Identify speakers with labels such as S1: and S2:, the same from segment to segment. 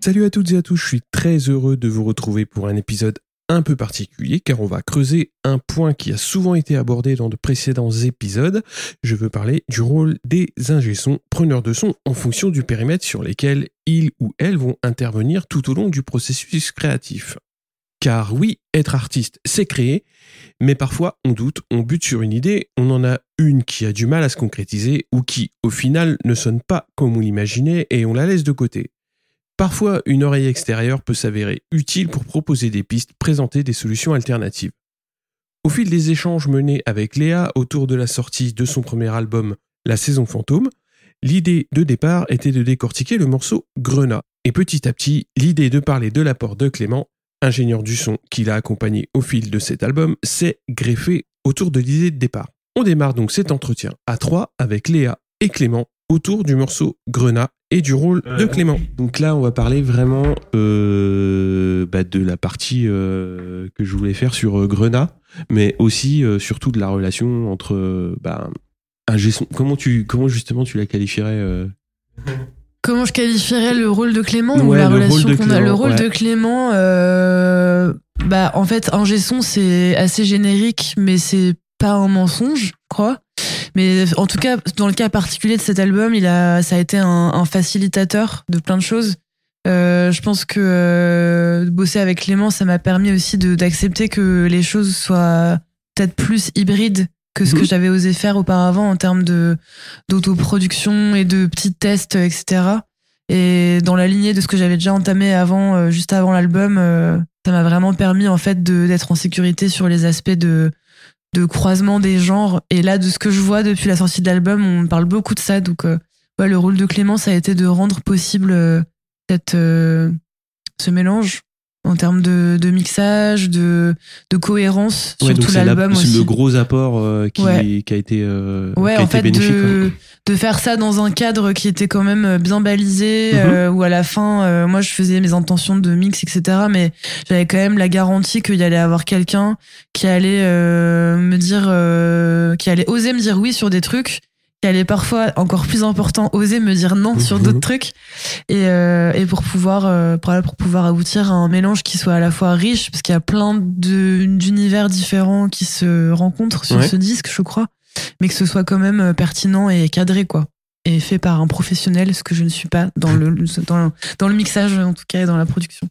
S1: Salut à toutes et à tous, je suis très heureux de vous retrouver pour un épisode un peu particulier car on va creuser un point qui a souvent été abordé dans de précédents épisodes. Je veux parler du rôle des ingé-sons, preneurs de son en fonction du périmètre sur lesquels ils ou elles vont intervenir tout au long du processus créatif. Car oui, être artiste, c'est créer, mais parfois on doute, on bute sur une idée, on en a une qui a du mal à se concrétiser ou qui, au final, ne sonne pas comme on l'imaginait et on la laisse de côté. Parfois, une oreille extérieure peut s'avérer utile pour proposer des pistes, présenter des solutions alternatives. Au fil des échanges menés avec Léa autour de la sortie de son premier album La saison fantôme, l'idée de départ était de décortiquer le morceau Grenat. Et petit à petit, l'idée de parler de l'apport de Clément, ingénieur du son qui l'a accompagné au fil de cet album, s'est greffée autour de l'idée de départ. On démarre donc cet entretien à trois avec Léa et Clément autour du morceau Grenat et du rôle de Clément. Donc là, on va parler vraiment euh, bah, de la partie euh, que je voulais faire sur euh, Grenat, mais aussi euh, surtout de la relation entre euh, bah, un. Comment tu, comment justement tu la qualifierais euh?
S2: Comment je qualifierais le rôle de Clément ou la relation qu'on a Le rôle
S1: ouais.
S2: de Clément, euh, bah en fait, un son c'est assez générique, mais c'est pas un mensonge, je crois. Mais en tout cas, dans le cas particulier de cet album, il a, ça a été un, un facilitateur de plein de choses. Euh, je pense que euh, bosser avec Clément, ça m'a permis aussi d'accepter que les choses soient peut-être plus hybrides que ce que
S1: Mhm.
S2: j'avais osé faire auparavant en termes de d'autoproduction et de petits tests, etc. Et dans la lignée de ce que j'avais déjà entamé avant, euh, juste avant l'album, euh, ça m'a vraiment permis en fait d'être en sécurité sur les aspects de de croisement des genres. Et là, de ce que je vois depuis la sortie de l'album, on parle beaucoup de ça. Donc, euh, ouais, le rôle de Clément, ça a été de rendre possible euh, cette, euh, ce mélange en termes de, de mixage, de, de cohérence
S1: Ouais,
S2: sur
S1: donc
S2: tout
S1: c'est la-
S2: l'album
S1: c'est
S2: aussi.
S1: le gros apport euh, qui,
S2: Ouais.
S1: qui a été, euh,
S2: Ouais,
S1: qui a
S2: en
S1: été
S2: fait,
S1: bénéfique.
S2: de, de faire ça dans un cadre qui était quand même euh, bien balisé, euh, où à la fin, euh, moi, je faisais mes intentions de mix, etc. Mais j'avais quand même la garantie qu'il y allait avoir quelqu'un qui allait euh, me dire, euh, qui allait oser me dire oui sur des trucs, qui allait parfois, encore plus important, oser me dire non sur
S1: Mhm.
S2: d'autres trucs. Et, euh, et pour pouvoir, euh, pour, pour pouvoir aboutir à un mélange qui soit à la fois riche, parce qu'il y a plein de- d'univers différents qui se rencontrent sur
S1: Ouais.
S2: ce disque, je crois mais que ce soit quand même euh, pertinent et cadré, quoi. Et fait par un professionnel, ce que je ne suis pas dans le, dans, le- dans le mixage, en tout cas, et dans la production.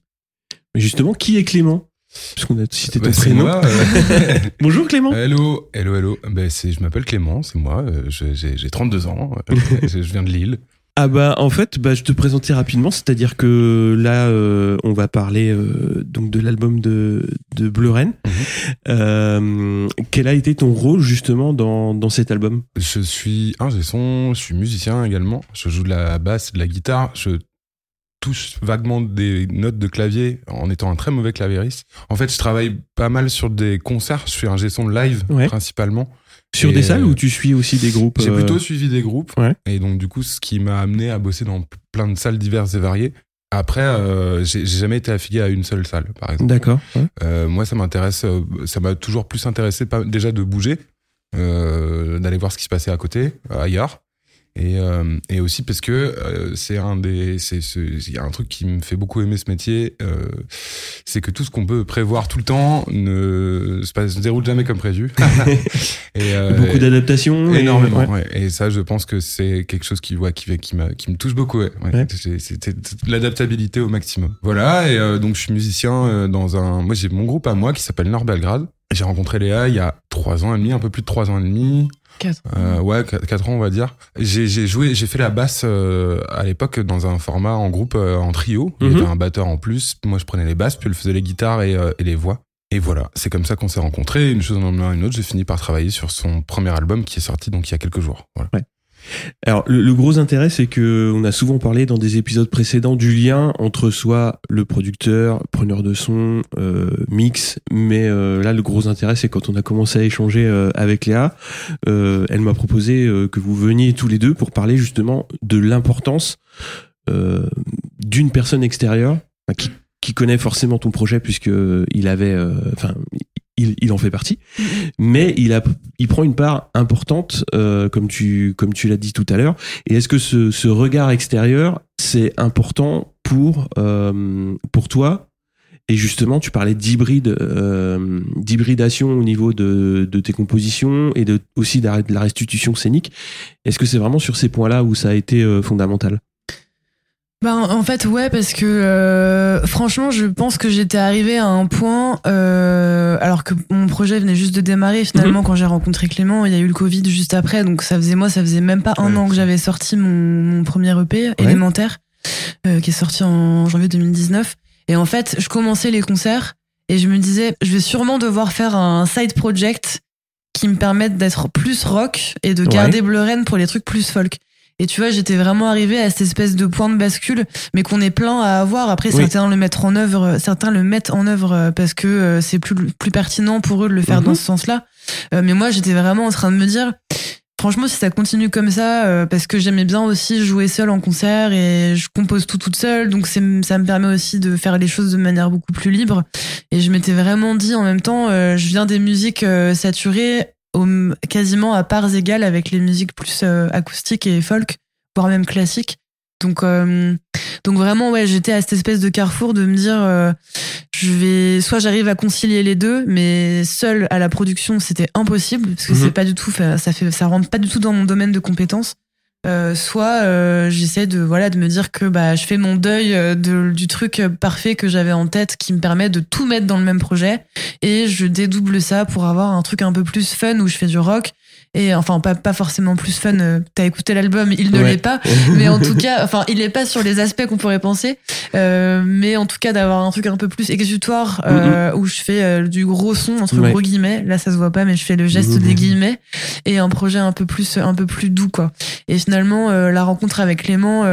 S1: Mais justement, qui est Clément? Parce qu'on a cité ton
S3: Bah,
S1: prénom.
S3: moi. euh,
S1: Bonjour Clément.
S3: hello, hello, hello. Ben, je m'appelle Clément, c'est moi. euh, j'ai, j'ai 32 ans. euh, je, viens de Lille.
S1: Ah bah en fait, bah, je te présentais rapidement, c'est-à-dire que là, euh, on va parler euh, donc de l'album de, de Bleu.
S3: Mhm.
S1: Euh, quel a été ton rôle justement dans, dans cet album?
S3: Je suis ingé son, je suis musicien également. Je joue de la basse de la guitare. Je touche vaguement des notes de clavier en étant un très mauvais claviériste. En fait, je travaille pas mal sur des concerts. Je suis un son live
S1: Ouais.
S3: principalement.
S1: Sur
S3: Et,
S1: des salles
S3: euh,
S1: ou tu suis aussi des groupes
S3: J'ai
S1: euh,
S3: plutôt suivi des groupes.
S1: Ouais.
S3: Et donc, du coup, ce qui m'a amené à bosser dans plein de salles diverses et variées. Après, euh, j'ai jamais été affilié à une seule salle, par exemple.
S1: D'accord. ouais.
S3: Moi, ça m'intéresse, ça m'a toujours plus intéressé pas, déjà de bouger, d'aller voir ce qui se passait à côté, ailleurs. Et, euh, et aussi parce que euh, c'est un des, c'est, il y a un truc qui me fait beaucoup aimer ce métier, euh, c'est que tout ce qu'on peut prévoir tout le temps ne se, passe, se déroule jamais comme prévu. et, euh,
S1: Beaucoup d'adaptations.
S3: Énormément,
S1: ouais.
S3: ouais. Et ça, je pense que c'est quelque chose qui, ouais, qui, qui, m'a- qui me touche beaucoup. C'est l'adaptabilité au maximum. Voilà. Et euh, donc, je suis musicien euh, dans un. Moi, j'ai mon groupe à moi qui s'appelle Nord Belgrade. J'ai rencontré Léa il y a trois ans et demi, un peu plus de trois ans et demi. Euh, ouais, qu- quatre ans, on va dire. J'ai j'ai joué, j'ai fait la basse euh, à l'époque dans un format en groupe, euh, en trio. Il y
S1: Mhm.
S3: avait un batteur en plus. Moi, je prenais les basses, puis elle faisait les guitares et, euh, et les voix. Et voilà, c'est comme ça qu'on s'est rencontrés. Une chose en amenant une autre, j'ai fini par travailler sur son premier album qui est sorti donc il y a quelques jours. Voilà.
S1: Alors le, gros intérêt, c'est que on a souvent parlé dans des épisodes précédents du lien entre soit le producteur, preneur de son, euh, mix, mais euh, là le gros intérêt, c'est quand on a commencé à échanger euh, avec Léa, elle m'a proposé que vous veniez tous les deux pour parler justement de l'importance d'une personne extérieure qui, connaît forcément ton projet puisque il avait, enfin, il, il en fait partie, mais il a, il prend une part importante, euh, comme tu, comme tu l'as dit tout à l'heure. Et est-ce que ce, ce regard extérieur, c'est important pour, euh, pour toi? Et justement, tu parlais d'hybride, euh, d'hybridation au niveau de, de tes compositions et de, aussi de la restitution scénique. Est-ce que c'est vraiment sur ces points-là où ça a été fondamental?
S2: Ben, en fait, ouais, parce que euh, franchement, je pense que j'étais arrivée à un point, euh, alors que mon projet venait juste de démarrer. Finalement, quand j'ai rencontré Clément, il y a eu le Covid juste après, donc ça faisait moi, ça faisait même pas un
S3: Ouais.
S2: an que j'avais sorti mon, mon premier EP élémentaire, euh, qui est sorti en janvier 2019. Et en fait, je commençais les concerts et je me disais, je vais sûrement devoir faire un side project qui me permette d'être plus rock et de
S1: Ouais.
S2: garder Bleuren pour les trucs plus folk. Et tu vois, j'étais vraiment arrivée à cette espèce de point de bascule, mais qu'on est plein à avoir. Après,
S1: Oui.
S2: certains le mettent en œuvre, certains le mettent en œuvre euh, parce que euh, c'est plus plus pertinent pour eux de le faire
S1: Mhm.
S2: dans ce sens-là. Euh, mais moi, j'étais vraiment en train de me dire, franchement, si ça continue comme ça, euh, parce que j'aimais bien aussi jouer seule en concert et je compose tout toute seule, donc ça me permet aussi de faire les choses de manière beaucoup plus libre. Et je m'étais vraiment dit en même temps, euh, je viens des musiques euh, saturées au, quasiment à parts égales avec les musiques plus euh, acoustiques et folk, voire même classiques. Donc, euh, donc vraiment, ouais, j'étais à cette espèce de carrefour de me dire, euh, je vais, soit j'arrive à concilier les deux, mais seul à la production, c'était impossible parce que
S1: Mhm.
S2: c'est pas du tout, ça fait, ça rentre pas du tout dans mon domaine de compétences. Euh, soit euh, j'essaie de voilà de me dire que bah je fais mon deuil euh, du truc euh, parfait que j'avais en tête qui me permet de tout mettre dans le même projet. Et je dédouble ça pour avoir un truc un peu plus fun où je fais du rock et enfin pas pas forcément plus fun euh, t'as écouté l'album il ne
S1: Ouais.
S2: l'est pas. Mais en tout cas enfin il est pas sur les aspects qu'on pourrait penser. Euh, mais en tout cas d'avoir un truc un peu plus exutoire euh, où je fais du gros son entre
S1: Ouais.
S2: gros guillemets. Là ça se voit pas mais je fais le geste
S1: Mhm.
S2: des guillemets. Et un projet un peu plus un peu plus doux quoi. Et finalement la rencontre avec Clément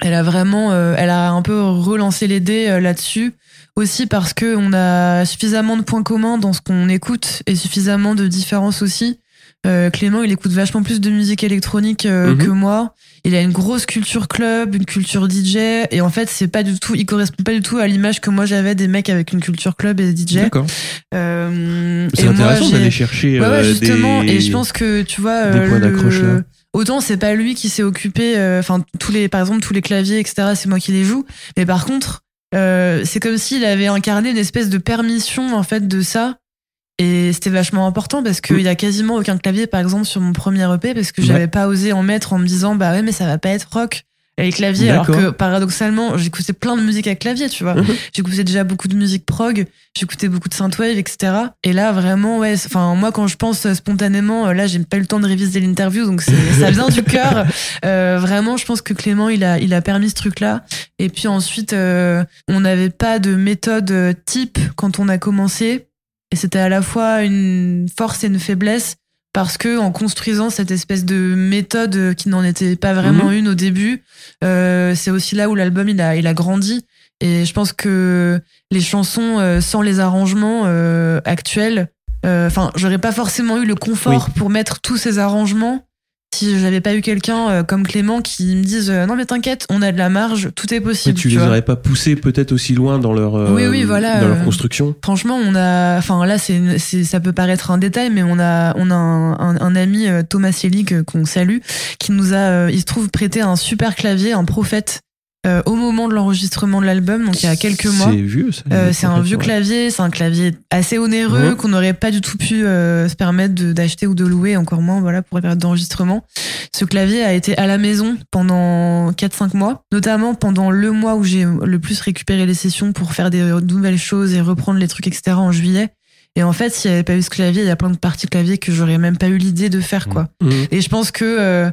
S2: elle a vraiment elle a un peu relancé les dés là-dessus. Aussi parce que on a suffisamment de points communs dans ce qu'on écoute et suffisamment de différences aussi euh, Clément, il écoute vachement plus de musique électronique euh,
S1: Mhm.
S2: que moi. Il a une grosse culture club, une culture DJ, et en fait, c'est pas du tout, il correspond pas du tout à l'image que moi j'avais des mecs avec une culture club et DJ.
S1: D'accord.
S2: Euh,
S1: C'est intéressant d'aller chercher
S2: Ouais, ouais,
S1: euh,
S2: justement.
S1: des...
S2: Et je pense que tu vois,
S1: des
S2: euh,
S1: points d'accroche.
S2: Autant c'est pas lui qui s'est occupé, enfin tous les, par exemple tous les claviers, etc. C'est moi qui les joue. Mais par contre, euh, c'est comme s'il avait incarné une espèce de permission en fait de ça. Et c'était vachement important parce qu'il
S1: Mm.
S2: y a quasiment aucun clavier, par exemple, sur mon premier EP, parce que
S1: Ouais.
S2: j'avais pas osé en mettre en me disant, bah ouais, mais ça va pas être rock. Les claviers, alors que paradoxalement, j'écoutais plein de musique à clavier, tu vois.
S1: Mhm.
S2: J'écoutais déjà beaucoup de musique prog, j'écoutais beaucoup de synthwave, etc. Et là, vraiment, ouais, enfin, moi, quand je pense euh, spontanément, euh, là, j'ai pas eu le temps de réviser l'interview, donc ça vient du cœur. Euh, vraiment, je pense que Clément, il a, il a permis ce truc-là. Et puis ensuite, euh, on n'avait pas de méthode euh, type quand on a commencé. Et c'était à la fois une force et une faiblesse parce que en construisant cette espèce de méthode qui n'en était pas vraiment une au début, euh, c'est aussi là où l'album il a, il a grandi. Et je pense que les chansons euh, sans les arrangements euh, actuels, euh, enfin, j'aurais pas forcément eu le confort pour mettre tous ces arrangements si j'avais pas eu quelqu'un euh, comme Clément qui me dise euh, non mais t'inquiète, on a de la marge, tout est
S1: Mais
S2: possible.
S1: tu les
S2: vois.
S1: aurais pas poussés peut-être aussi loin dans leur euh,
S2: Oui, oui, voilà,
S1: dans leur
S2: euh,
S1: construction.
S2: Franchement, on a, enfin là, c'est, ça peut paraître un détail, mais on a, on a un, un, un ami euh, Thomas Selig euh, qu'on salue, qui nous a, euh, il se trouve prêté un super clavier, un prophète, euh, au moment de l'enregistrement de l'album, donc il y a quelques mois.
S1: C'est vieux ça.
S2: Euh, c'est un vieux
S1: ouais.
S2: clavier, c'est un clavier assez onéreux qu'on n'aurait pas du tout pu euh, se permettre de- d'acheter ou de louer, encore moins voilà pour la période d'enregistrement. Ce clavier a été à la maison pendant 4-5 mois, notamment pendant le mois où j'ai le plus récupéré les sessions pour faire des nouvelles choses et reprendre les trucs etc en juillet. Et en fait, s'il n'y avait pas eu ce clavier, il y a plein de parties clavier que j'aurais même pas eu l'idée de faire quoi.
S1: Mhm.
S2: Et je pense que euh,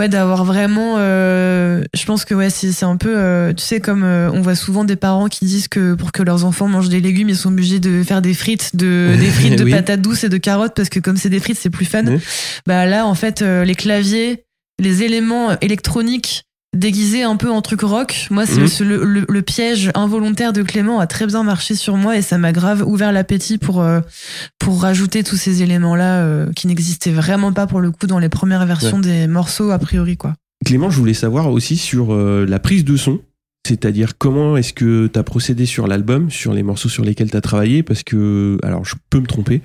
S2: ouais d'avoir vraiment euh, je pense que ouais c'est c'est un peu euh, tu sais comme euh, on voit souvent des parents qui disent que pour que leurs enfants mangent des légumes ils sont obligés de faire des frites de des frites de
S1: Oui.
S2: patates douces et de carottes parce que comme c'est des frites c'est plus fun
S1: Oui.
S2: bah là en fait euh, les claviers les éléments électroniques déguisés un peu en truc rock moi c'est
S1: Mhm.
S2: le, le, le piège involontaire de Clément a très bien marché sur moi et ça m'a grave ouvert l'appétit pour euh, pour rajouter tous ces éléments là qui n'existaient vraiment pas pour le coup dans les premières versions des morceaux a priori quoi
S1: Clément, je voulais savoir aussi sur euh, la prise de son. C'est-à-dire comment est-ce que tu as procédé sur l'album, sur les morceaux sur lesquels tu as travaillé? Parce que, alors je peux me tromper,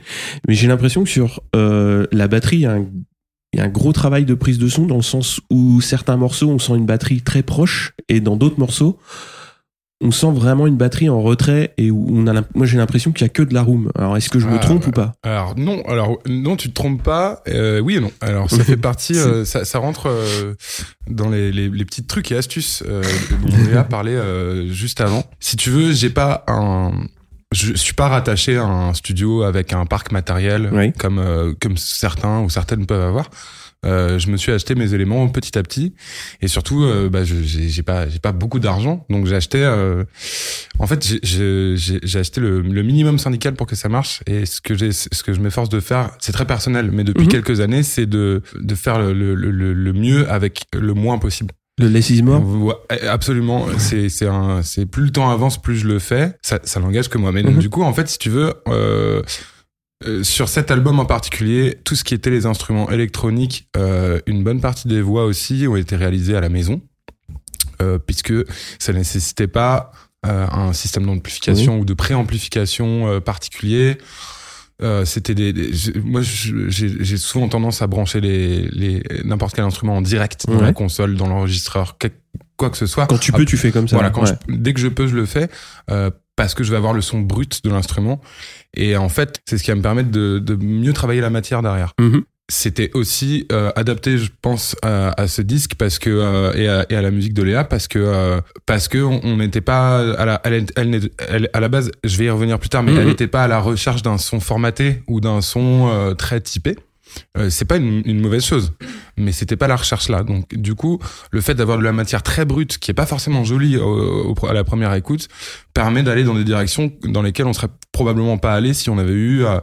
S1: mais j'ai l'impression que sur euh, la batterie, il y, a un, il y a un gros travail de prise de son dans le sens où certains morceaux, on sent une batterie très proche et dans d'autres morceaux, on sent vraiment une batterie en retrait et où on a moi j'ai l'impression qu'il y a que de la room. Alors est-ce que je me
S3: Ah,
S1: trompe ou pas?
S3: Alors non, alors non, tu te trompes pas. Euh, oui et non. Alors ça fait partie, euh, ça, ça rentre euh, dans les, les, les petits trucs et astuces dont Léa parlait euh, juste avant. Si tu veux, j'ai pas un, je suis pas rattaché à un studio avec un parc matériel
S1: Oui.
S3: comme euh, comme certains ou certaines peuvent avoir. Euh, je me suis acheté mes éléments petit à petit et surtout euh, bah, je- j'ai pas j'ai pas beaucoup d'argent donc j'ai acheté euh, en fait j'ai- acheté le, le minimum syndical pour que ça marche et ce que j'ai ce que je m'efforce de faire c'est très personnel mais depuis
S1: Mhm.
S3: quelques années c'est de de faire le, le, le, le mieux avec le moins possible
S1: Le Less is More
S3: Ouais, absolument. C'est c'est un c'est plus le temps avance, plus je le fais. Ça ça n'engage que moi. Mais donc
S1: Mhm.
S3: du coup, en fait, si tu veux, euh, euh, sur cet album en particulier, tout ce qui était les instruments électroniques, euh, une bonne partie des voix aussi ont été réalisées à la maison, euh, puisque ça nécessitait pas euh, un système d'amplification ou de préamplification particulier. Euh, c'était des, des- j'ai- moi j'ai souvent tendance à brancher les, les n'importe quel instrument en direct dans
S1: Ouais.
S3: la console dans l'enregistreur quoi que ce soit
S1: Quand tu
S3: Ah,
S1: peux, tu fais comme ça.
S3: voilà quand
S1: Ouais.
S3: je- dès que je peux je le fais euh, parce que je vais avoir le son brut de l'instrument et en fait c'est ce qui va me permettre de, de mieux travailler la matière derrière
S1: Mhm.
S3: C'était aussi euh, adapté je pense à, à ce disque parce que euh, et, à, et à la musique de Léa parce que euh, parce que on n'était pas à la elle, elle, elle- à la base je vais y revenir plus tard mais
S1: Mhm.
S3: elle n'était pas à la recherche d'un son formaté ou d'un son euh, très typé euh, c'est pas une, une mauvaise chose mais c'était pas la recherche là donc du coup le fait d'avoir de la matière très brute qui est pas forcément jolie au- au- à la première écoute permet d'aller dans des directions dans lesquelles on serait probablement pas allé si on avait eu euh,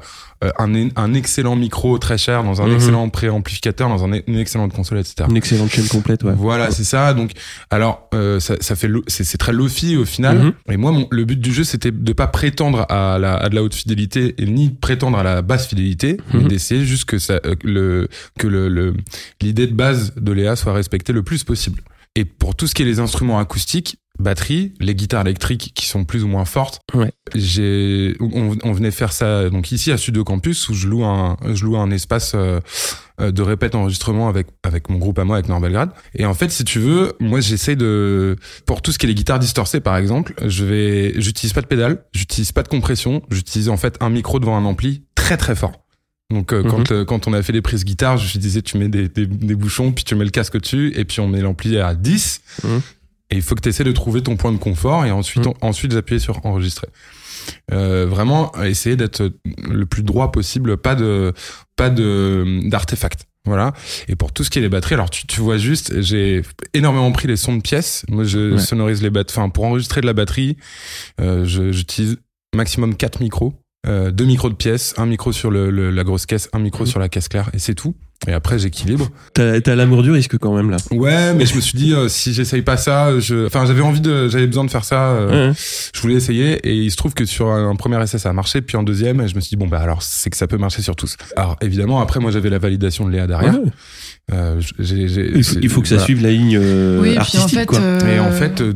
S3: un, un excellent micro très cher dans un
S1: Mhm.
S3: excellent préamplificateur dans un, une excellente console etc
S1: Une excellente chaîne complète, ouais.
S3: voilà, c'est ça. Donc, alors, euh, ça, ça fait, c'est c'est très lofi au final.
S1: Mhm.
S3: Et moi, mon, le but du jeu, c'était de pas prétendre à, la, à de la haute fidélité et ni prétendre à la basse fidélité, mais
S1: Mhm.
S3: d'essayer juste que ça, euh, le, que le, le- l'idée de base de Léa soit respectée le plus possible. Et pour tout ce qui est les instruments acoustiques, batterie, les guitares électriques qui sont plus ou moins fortes,
S1: Ouais.
S3: j'ai, on, on venait faire ça donc ici à Studio Campus où je loue un, je loue un espace euh, de répète enregistrement avec avec mon groupe à moi avec Norbelgrad. Et en fait, si tu veux, moi j'essaie de pour tout ce qui est les guitares distorcées par exemple, je vais j'utilise pas de pédale, j'utilise pas de compression, j'utilise en fait un micro devant un ampli très très fort. Donc euh,
S1: Mhm.
S3: quand euh, quand on a fait des prises guitare, je disais tu mets des, des, des bouchons, puis tu mets le casque dessus et puis on met l'ampli à 10.
S1: Mhm.
S3: Et il faut que tu essaies de trouver ton point de confort et ensuite on- ensuite j'appuie sur enregistrer. Euh, vraiment essayer d'être le plus droit possible, pas de pas de d'artefacts. Voilà. Et pour tout ce qui est les batteries, alors tu, tu vois juste, j'ai énormément pris les sons de pièces. Moi, je
S1: Ouais.
S3: sonorise les batteries. Enfin, pour enregistrer de la batterie, euh, j'utilise maximum quatre micros. Euh, deux micros de pièces, un micro sur le, le- la grosse caisse, un micro
S1: Mhm.
S3: sur la caisse claire, et c'est tout. Et après, j'équilibre.
S1: T'as t'as l'amour du risque quand même là.
S3: Ouais, mais je me suis dit, euh, si j'essaye pas ça, je... enfin, j'avais envie de, j'avais besoin de faire ça. euh, je voulais essayer et il se trouve que sur un premier essai ça a marché puis en deuxième je me suis dit bon bah alors c'est que ça peut marcher sur tous alors évidemment après moi j'avais la validation de Léa derrière. Euh,
S1: Il, faut, il faut que ça
S3: voilà.
S1: suive la ligne euh,
S2: oui, puis en
S1: artistique
S2: fait,
S1: quoi.
S2: euh,
S3: et en fait euh,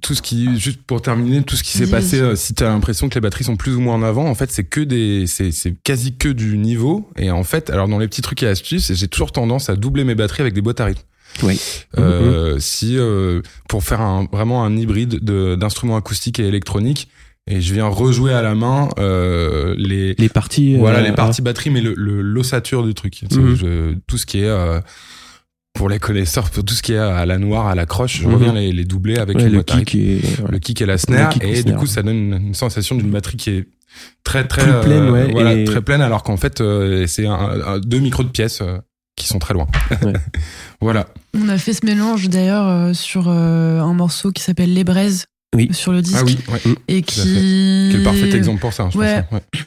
S3: tout ce qui juste pour terminer tout ce qui s'est passé euh, si t'as l'impression que les batteries sont plus ou moins en avant en fait c'est que des c'est quasi que du niveau et en fait alors dans les petits trucs et astuces j'ai toujours tendance à doubler mes batteries avec des boîtes à rythme
S1: Oui.
S3: euh, si euh, pour faire un, vraiment un hybride de- d'instruments acoustiques et électroniques et je viens rejouer à la main euh, les
S1: Les parties.
S3: voilà
S1: euh,
S3: les parties batterie mais le le- l'ossature du truc
S1: Mhm.
S3: je- tout ce qui est euh, pour les connaisseurs pour tout ce qui est à la noire à la croche je
S1: Mhm.
S3: reviens les, les doubler avec
S1: ouais,
S3: une
S1: le kick et. voilà.
S3: le kick et la snare
S1: kick et
S3: et du coup ça donne une, une sensation d'une batterie qui est très très
S1: Plus pleine, ouais,
S3: voilà
S1: et-
S3: très pleine alors qu'en fait euh, c'est un, un- deux micros de pièces euh, qui sont très loin
S1: Ouais.
S3: voilà
S2: On a fait ce mélange d'ailleurs euh, sur euh, un morceau qui s'appelle Les Braises
S1: Oui.
S2: sur le disque
S3: ah oui ouais.
S2: et qui
S3: Quel parfait exemple pour ça, je
S2: Ouais.
S3: pense. hein. Ouais.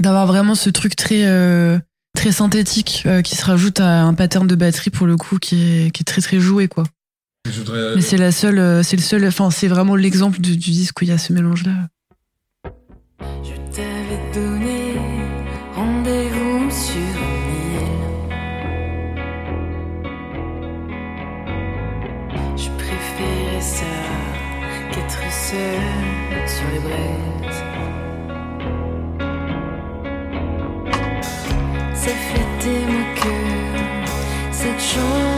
S2: d'avoir vraiment ce truc très euh, très synthétique euh, qui se rajoute à un pattern de batterie pour le coup qui est, qui est très très joué quoi. Mais c'est la seule euh, c'est le seul enfin c'est vraiment l'exemple du, du disque où il y a ce mélange là.
S4: Je t'avais donné rendez-vous sur une île. Je préférais ça sur les braises. Ça fait des que cette chanson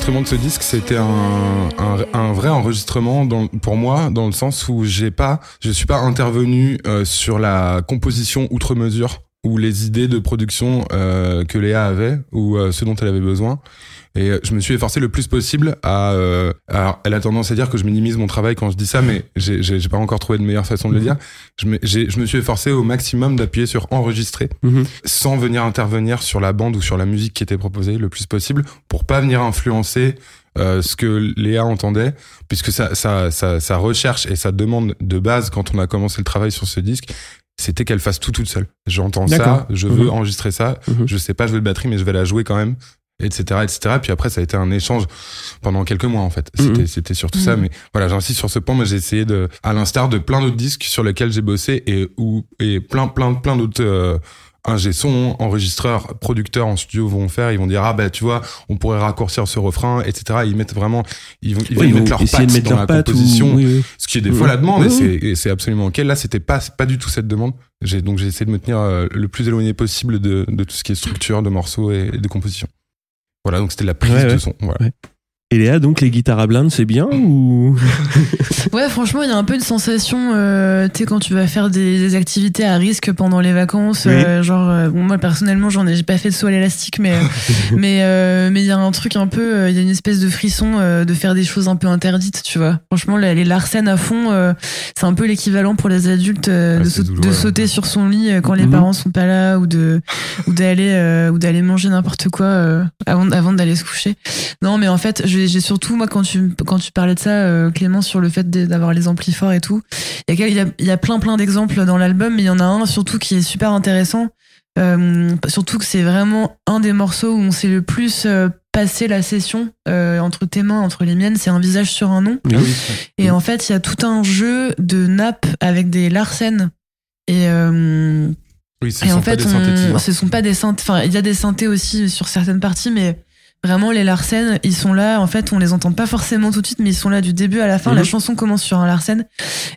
S3: L'enregistrement de ce disque, c'était un, un, un vrai enregistrement dans, pour moi, dans le sens où j'ai pas, je suis pas intervenu euh, sur la composition outre mesure ou les idées de production euh, que Léa avait ou euh, ce dont elle avait besoin. Et euh, je me suis efforcé le plus possible à. euh, alors, elle a tendance à dire que je minimise mon travail quand je dis ça, mais j'ai pas encore trouvé de meilleure façon de le dire. Je me, je me suis efforcé au maximum d'appuyer sur enregistrer
S1: Mhm.
S3: sans venir intervenir sur la bande ou sur la musique qui était proposée le plus possible pour pas venir influencer euh, ce que Léa entendait puisque sa, sa, sa, sa recherche et sa demande de base quand on a commencé le travail sur ce disque c'était qu'elle fasse tout toute seule j'entends ça je veux
S1: Mhm.
S3: enregistrer ça
S1: Mhm.
S3: je sais pas jouer de batterie mais je vais la jouer quand même etc etc puis après ça a été un échange pendant quelques mois en fait c'était
S1: Mhm.
S3: c'était surtout ça
S2: Mhm.
S3: mais voilà j'insiste sur ce point mais j'ai essayé de à l'instar de plein d'autres disques sur lesquels j'ai bossé et où et plein plein plein d'autres euh, ingé son, enregistreurs, producteurs en studio vont faire, ils vont dire ah bah tu vois, on pourrait raccourcir ce refrain, etc. Ils mettent vraiment, ils vont, ils
S1: ils
S3: mettre
S1: vont
S3: leur patte
S1: de
S3: dans
S1: leur
S3: la
S1: patte ou-
S3: composition,
S1: oui, oui.
S3: ce qui est des
S1: Mhm.
S3: fois la demande et
S1: oui.
S3: c'est et c'est absolument ok. Là c'était pas pas du tout cette demande. J'ai donc j'ai essayé de me tenir euh, le plus éloigné possible de, de tout ce qui est structure de morceaux et, et de composition. Voilà donc c'était la prise
S1: Ouais,
S3: de son. Voilà.
S1: Et Léa, donc les guitares à blinde, c'est bien ou?
S2: Ouais, franchement, il y a un peu une sensation, euh, tu sais, quand tu vas faire des, des activités à risque pendant les vacances,
S1: Oui.
S2: euh, genre, euh, bon, moi personnellement, j'en ai, j'ai pas fait de saut à l'élastique, mais mais mais il y a un truc un peu, il y a une espèce de frisson de faire des choses un peu interdites, tu vois. Franchement, les, les à fond, c'est un peu l'équivalent pour les adultes
S3: Ah,
S2: de,
S3: hein.
S2: sauter sur son lit quand les
S1: Mhm.
S2: parents sont pas là ou de ou d'aller ou d'aller manger n'importe quoi avant avant d'aller se coucher. Non, mais en fait, j'ai j'ai surtout moi quand tu quand tu parlais de ça, euh, Clément, sur le fait d'avoir les amplis forts et tout. Il y a quel- il y a, il y a plein plein d'exemples dans l'album, mais il y en a un surtout qui est super intéressant. Euh, surtout que c'est vraiment un des morceaux où on s'est le plus euh, passé la session euh, entre tes mains, entre les miennes. C'est un visage sur un nom.
S1: Oui.
S2: Et en fait, il y a tout un jeu de nappes avec des Larsen. Et,
S3: Oui, ce
S2: et en fait, ce sont pas des synthés. Enfin, il y a des synthés aussi sur certaines parties, mais vraiment les Larsen, ils sont là. En fait, on les entend pas forcément tout de suite, mais ils sont là du début à la fin.
S1: Mhm.
S2: La chanson commence sur un Larsen,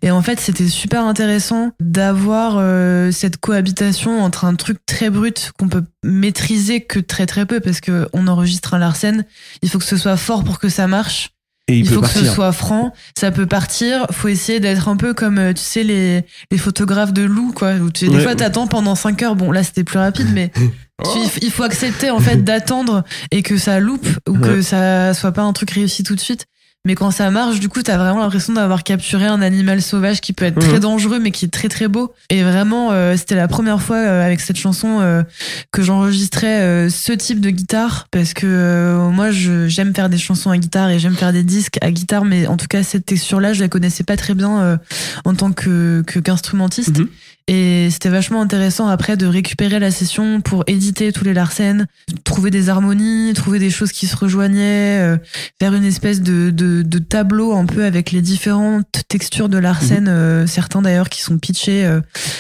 S2: et en fait, c'était super intéressant d'avoir euh, cette cohabitation entre un truc très brut qu'on peut maîtriser que très très peu parce que on enregistre un Larsen. Il faut que ce soit fort pour que ça marche.
S1: Et il,
S2: faut que ce soit franc, ça peut partir. Faut essayer d'être un peu comme, euh, tu sais, les, les photographes de loup, quoi. Où tu, des
S1: Ouais.
S2: fois, t'attends pendant 5 heures. Bon, là, c'était plus rapide, mais
S3: Oh.
S2: il faut accepter, en fait, d'attendre et que ça loupe ou que ça soit pas un truc réussi tout de suite. Mais quand ça marche, du coup, t'as vraiment l'impression d'avoir capturé un animal sauvage qui peut être très dangereux, mais qui est très très beau. Et vraiment, euh, c'était la première fois euh, avec cette chanson euh, que j'enregistrais euh, ce type de guitare, parce que moi, j'aime faire des chansons à guitare et j'aime faire des disques à guitare, mais en tout cas, cette texture-là, je la connaissais pas très bien en tant que que- qu'instrumentiste.
S1: Mhm.
S2: Et c'était vachement intéressant après de récupérer la session pour éditer tous les Larsen, trouver des harmonies, trouver des choses qui se rejoignaient, euh, faire une espèce de, de, de tableau un peu avec les différentes textures de Larsen, euh, certains d'ailleurs qui sont pitchés. euh.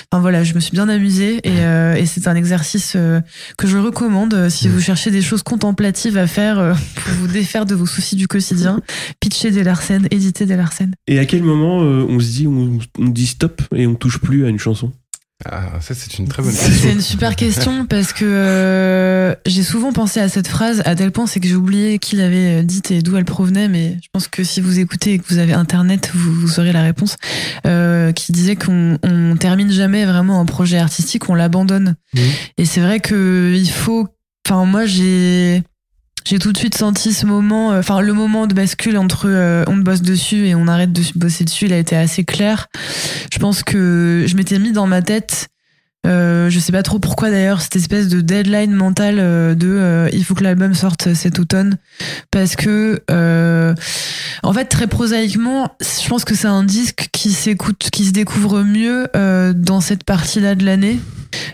S2: Enfin voilà, je me suis bien amusée et, euh, et c'est un exercice que je recommande si vous cherchez des choses contemplatives à faire pour vous défaire de vos soucis du quotidien. Pitcher des Larsen, éditer des Larsen.
S1: Et à quel moment on se dit, on, on dit stop et on touche plus à une chanson?
S3: Ah, ça, c'est une très bonne
S2: C'est
S3: question.
S2: une super question parce que euh, j'ai souvent pensé à cette phrase à tel point c'est que j'ai oublié qui l'avait dite et d'où elle provenait mais je pense que si vous écoutez et que vous avez internet vous, vous aurez la réponse euh, qui disait qu'on on termine jamais vraiment un projet artistique on l'abandonne et c'est vrai que il faut enfin moi j'ai j'ai tout de suite senti ce moment, euh, enfin le moment de bascule entre euh, on bosse dessus et on arrête de bosser dessus, il a été assez clair. Je pense que je m'étais mis dans ma tête, euh, je sais pas trop pourquoi d'ailleurs, cette espèce de deadline mentale euh, de euh, il faut que l'album sorte cet automne, parce que euh, en fait très prosaïquement, je pense que c'est un disque qui s'écoute, qui se découvre mieux euh, dans cette partie-là de l'année.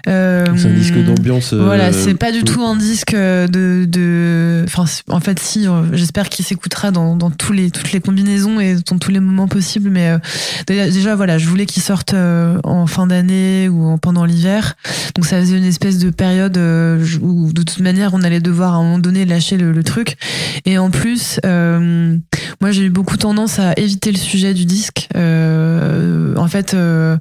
S2: Euh,
S1: C'est un disque d'ambiance. euh,
S2: voilà, c'est pas du tout un disque euh, de, de... enfin, en fait, si, euh, j'espère qu'il s'écoutera dans, dans tous les, toutes les combinaisons et dans tous les moments possibles. Mais euh, déjà, voilà, je voulais qu'il sorte euh, en fin d'année ou en- pendant l'hiver. Donc, ça faisait une espèce de période euh, où, de toute manière, on allait devoir à un moment donné lâcher le, le truc. Et en plus, euh, moi, j'ai eu beaucoup tendance à éviter le sujet du disque. Euh, en fait, euh,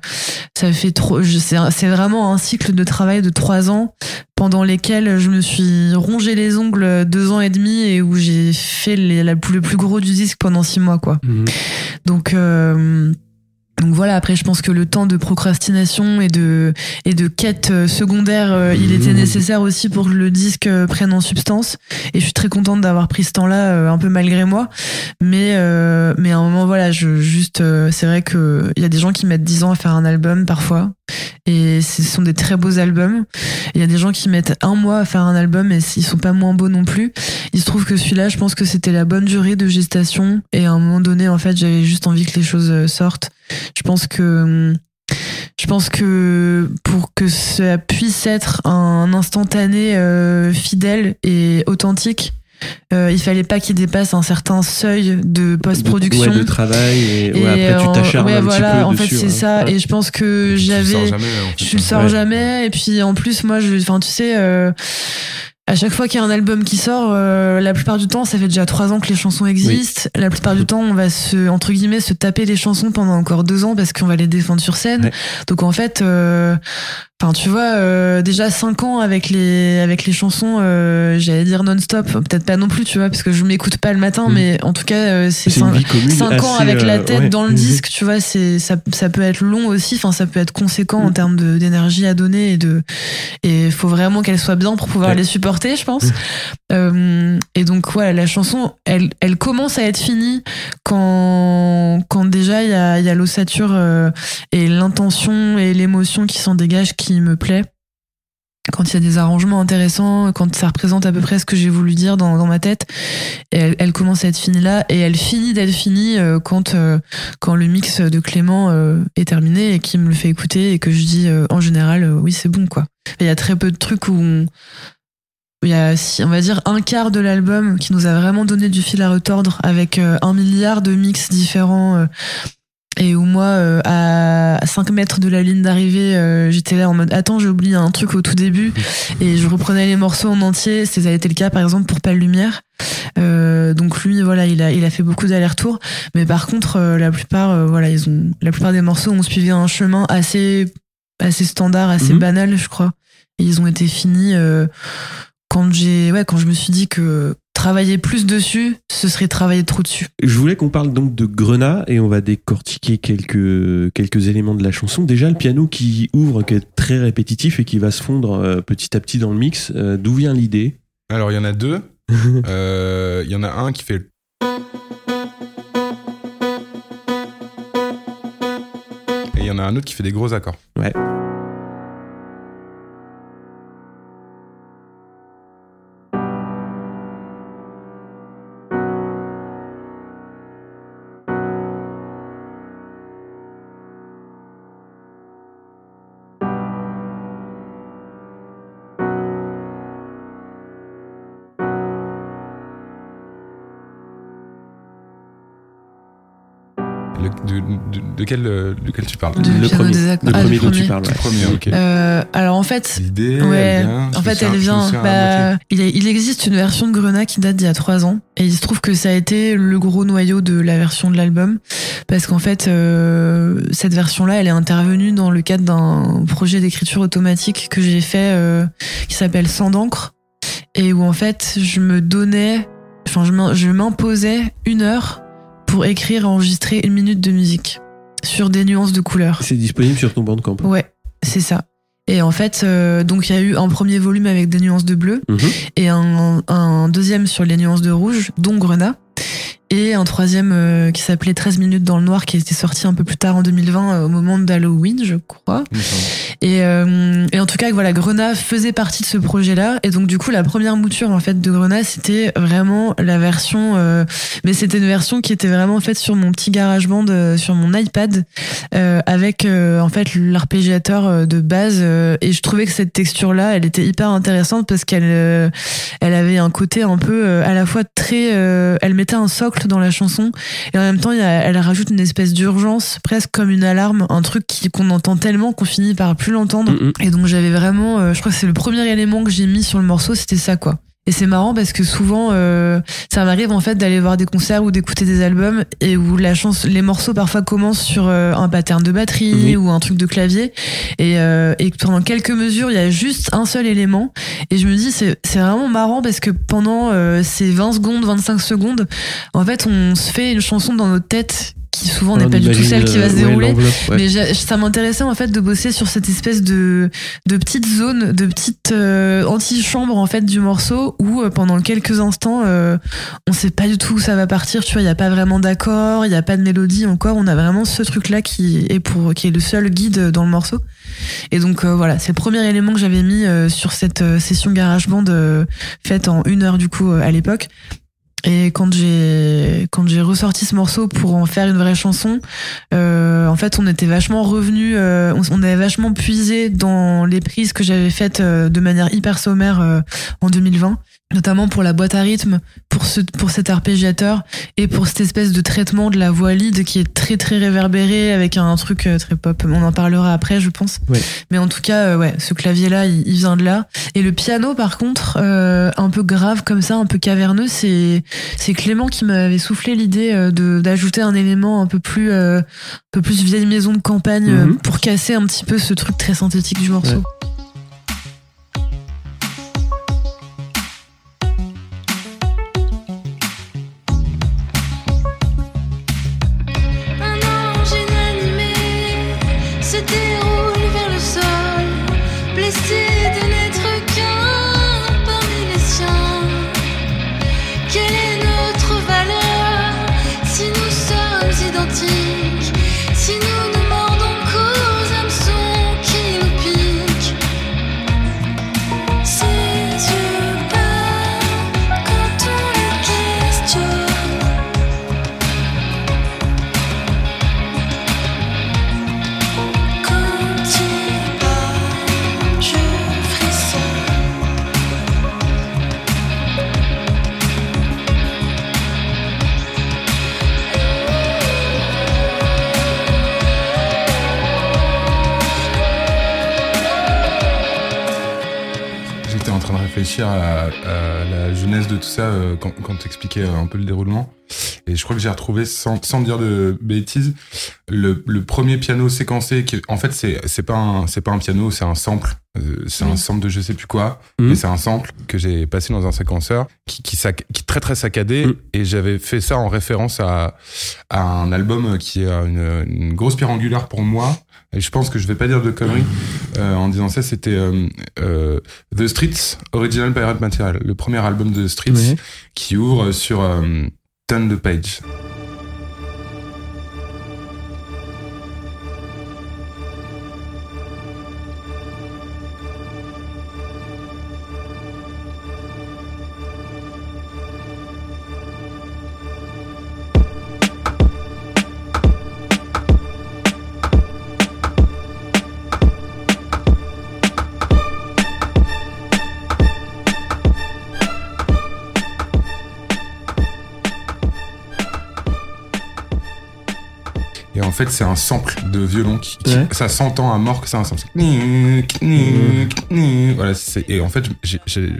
S2: ça fait trop. C'est vraiment un cycle de travail de trois ans pendant lesquels je me suis rongé les ongles deux ans et demi et où j'ai fait les- la- le plus gros du disque pendant six mois, quoi.
S1: Mhm.
S2: Donc. Donc voilà, après je pense que le temps de procrastination et de et de quête euh, secondaire, euh, il était
S1: Mhm.
S2: nécessaire aussi pour que le disque euh, prenne en substance. Et je suis très contente d'avoir pris ce temps-là, un peu malgré moi. Mais euh, mais à un moment voilà, je juste c'est vrai que il y a des gens qui mettent 10 ans à faire un album parfois. Et ce sont des très beaux albums. Il y a des gens qui mettent un mois à faire un album et ils sont pas moins beaux non plus. Il se trouve que celui-là, je pense que c'était la bonne durée de gestation. Et à un moment donné, en fait, j'avais juste envie que les choses euh, sortent. Je pense que je pense que pour que ça puisse être un instantané euh, fidèle et authentique, euh, il fallait pas qu'il dépasse un certain seuil de post-production.
S1: De, ouais, de travail. Et, ouais,
S2: Et,
S1: après, tu t'acharnes
S2: ouais,
S1: un
S2: voilà,
S1: petit peu
S2: en
S1: dessus.
S2: fait, c'est
S1: ouais.
S2: ça.
S1: Ouais.
S2: Et je pense que
S3: Tu le sors
S2: j'avais
S3: jamais, en fait.
S2: je le sors
S1: Ouais.
S2: jamais et puis en plus moi je enfin tu sais euh, à chaque fois qu'il y a un album qui sort euh, la plupart du temps ça fait déjà trois ans que les chansons existent la plupart du temps on va se entre guillemets se taper les chansons pendant encore deux ans parce qu'on va les défendre sur scène
S1: Ouais.
S2: donc en fait euh, Enfin, tu vois, euh, déjà 5 ans avec les avec les chansons, euh, j'allais dire non-stop, peut-être pas non plus, tu vois, parce que je m'écoute pas le matin,
S1: Mm.
S2: mais en tout cas, euh, c'est
S1: C'est une
S2: cinq-
S1: vie commune.
S2: 5 ans avec la
S1: euh,
S2: tête
S1: ouais.
S2: dans le
S1: Mhm.
S2: disque, tu vois, c'est ça, ça peut être long aussi, enfin ça peut être conséquent en
S1: Mm.
S2: termes de- d'énergie à donner et de et faut vraiment qu'elle soit bien pour pouvoir
S1: Ouais.
S2: les supporter, je pense.
S1: Mm.
S2: Euh, et donc ouais, la chanson, elle elle commence à être finie quand quand déjà il y a il y a l'ossature euh, et l'intention et l'émotion qui s'en dégagent qui me plaît quand il y a des arrangements intéressants, quand ça représente à peu près ce que j'ai voulu dire dans, ma tête, et elle, commence à être finie là, et elle finit d'être finie euh, quand, euh, quand le mix de Clément euh, est terminé et qu'il me le fait écouter et que je dis euh, en général oui c'est bon quoi. Il y a très peu de trucs où il y a on va dire un quart de l'album qui nous a vraiment donné du fil à retordre avec un milliard de mix différents et où moi, euh, à 5 mètres de la ligne d'arrivée, euh, j'étais là en mode Attends, j'ai oublié un truc au tout début. Et je reprenais les morceaux en entier. C'est- Ça a été le cas, par exemple, pour Pâle Lumière. Euh, donc lui, voilà, il a, il a fait beaucoup d'allers-retours. Mais par contre, euh, la plupart, euh, voilà, ils ont, la plupart des morceaux ont suivi un chemin assez, assez standard, assez
S1: Mhm.
S2: banal, je crois. Et ils ont été finis euh, quand j'ai, ouais, quand je me suis dit que travailler plus dessus, ce serait travailler trop dessus.
S1: Je voulais qu'on parle donc de Grenat et on va décortiquer quelques, quelques éléments de la chanson. Déjà, le piano qui ouvre, qui est très répétitif et qui va se fondre euh, petit à petit dans le mix. Euh, D'où vient l'idée?
S3: Alors, il y en a deux. Euh, Il y en a un qui fait. Et il y en a un autre qui fait des gros accords.
S1: Ouais.
S3: Euh, de quel tu parles
S1: le premier,
S2: des
S1: le
S2: Ah,
S1: premier dont tu parles. ouais.
S3: Le premier, ok.
S2: Euh, alors en fait,
S3: L'idée,
S2: Ouais,
S3: elle vient.
S2: en fait, elle vient. Bah, il, est- il existe une version de Grenat qui date d'il y a trois ans, et il se trouve que ça a été le gros noyau de la version de l'album, parce qu'en fait, euh, cette version-là, elle est intervenue dans le cadre d'un projet d'écriture automatique que j'ai fait, euh, qui s'appelle Sans d'encre, et où en fait, je me donnais, enfin, je m'imposais une heure pour écrire et enregistrer une minute de musique sur des nuances de couleurs.
S1: C'est disponible sur ton bandcamp.
S2: Ouais, c'est ça. Et en fait, euh, donc il y a eu un premier volume avec des nuances de bleu
S1: Mhm.
S2: et un, un deuxième sur les nuances de rouge, dont Grenat. Et un troisième euh, qui s'appelait 13 minutes dans le noir, qui était sorti un peu plus tard en 2020, euh, au moment d'Halloween, je crois. Et, euh, et en tout cas, voilà, Grenat faisait partie de ce projet-là. Et donc, du coup, la première mouture en fait de Grenat, c'était vraiment la version, euh, mais c'était une version qui était vraiment faite sur mon petit GarageBand, euh, sur mon iPad, euh, avec euh, en fait l'arpégiateur de base. euh, et je trouvais que cette texture-là, elle était hyper intéressante parce qu'elle, euh, elle avait un côté un peu euh, à la fois très, euh, elle mettait un socle dans la chanson et en même temps, elle rajoute une espèce d'urgence, presque comme une alarme, un truc qui- qu'on entend tellement qu'on finit par plus l'entendre. Et donc j'avais vraiment, euh, je crois que c'est le premier élément que j'ai mis sur le morceau, c'était ça quoi. Et c'est marrant parce que souvent, euh, ça m'arrive en fait d'aller voir des concerts ou d'écouter des albums et où la chance, les morceaux parfois commencent sur euh, un pattern de batterie
S1: Oui.
S2: ou un truc de clavier et, euh, et pendant quelques mesures, il y a juste un seul élément. Et je me dis, c'est c'est vraiment marrant parce que pendant euh, ces 20 secondes, 25 secondes, en fait, on se fait une chanson dans notre tête qui souvent n'est pas du tout celle qui va se
S1: ouais,
S2: dérouler.
S1: ouais.
S2: Mais ça m'intéressait en fait de bosser sur cette espèce de de petite zone, de petite euh, antichambre en fait du morceau où euh, pendant quelques instants euh, on sait pas du tout où ça va partir. Tu vois, il y a pas vraiment d'accord, il y a pas de mélodie encore. On a vraiment ce truc là qui est pour qui est le seul guide dans le morceau. Et donc euh, voilà, c'est le premier élément que j'avais mis euh, sur cette session GarageBand euh, faite en une heure du coup à l'époque. Et quand j'ai quand j'ai ressorti ce morceau pour en faire une vraie chanson, euh, en fait, on était vachement revenu, euh, on, avait vachement puisé dans les prises que j'avais faites euh, de manière hyper sommaire en 2020, notamment pour la boîte à rythme, pour ce pour cet arpégiateur et pour cette espèce de traitement de la voix lead qui est très très réverbéré avec un truc euh, très pop. On en parlera après, je pense.
S1: Ouais.
S2: Mais en tout cas, euh, ouais, ce clavier là, il, il vient de là. Et le piano, par contre, euh, un peu grave comme ça, un peu caverneux, c'est c'est Clément qui m'avait soufflé l'idée euh, de d'ajouter un élément un peu plus euh, un peu plus vieille maison de campagne
S1: Mhm.
S2: pour casser un petit peu ce truc très synthétique du morceau.
S1: Ouais.
S3: Ça euh, quand, quand t'expliquais euh, un peu le déroulement. Et je crois que j'ai retrouvé, sans, sans dire de bêtises, le, le premier piano séquencé. Qui, en fait, c'est c'est pas un c'est pas un piano, c'est un sample. Euh, c'est un sample de je sais plus quoi.
S1: Mhm.
S3: Mais c'est un sample que j'ai passé dans un séquenceur qui qui, sac, qui est très très saccadé.
S1: Mhm.
S3: Et j'avais fait ça en référence à, à un album qui est une, une grosse pierre angulaire pour moi. Et je pense que je vais pas dire de conneries euh, en disant ça. C'était euh, euh, The Streets Original Pirate Material, le premier album de The Streets qui ouvre sur euh, Turn the fait, c'est un sample de violon qui, qui-
S1: Ouais.
S3: ça s'entend à mort que c'est un sample. Voilà, c'est, et en fait, j'ai- j'ai-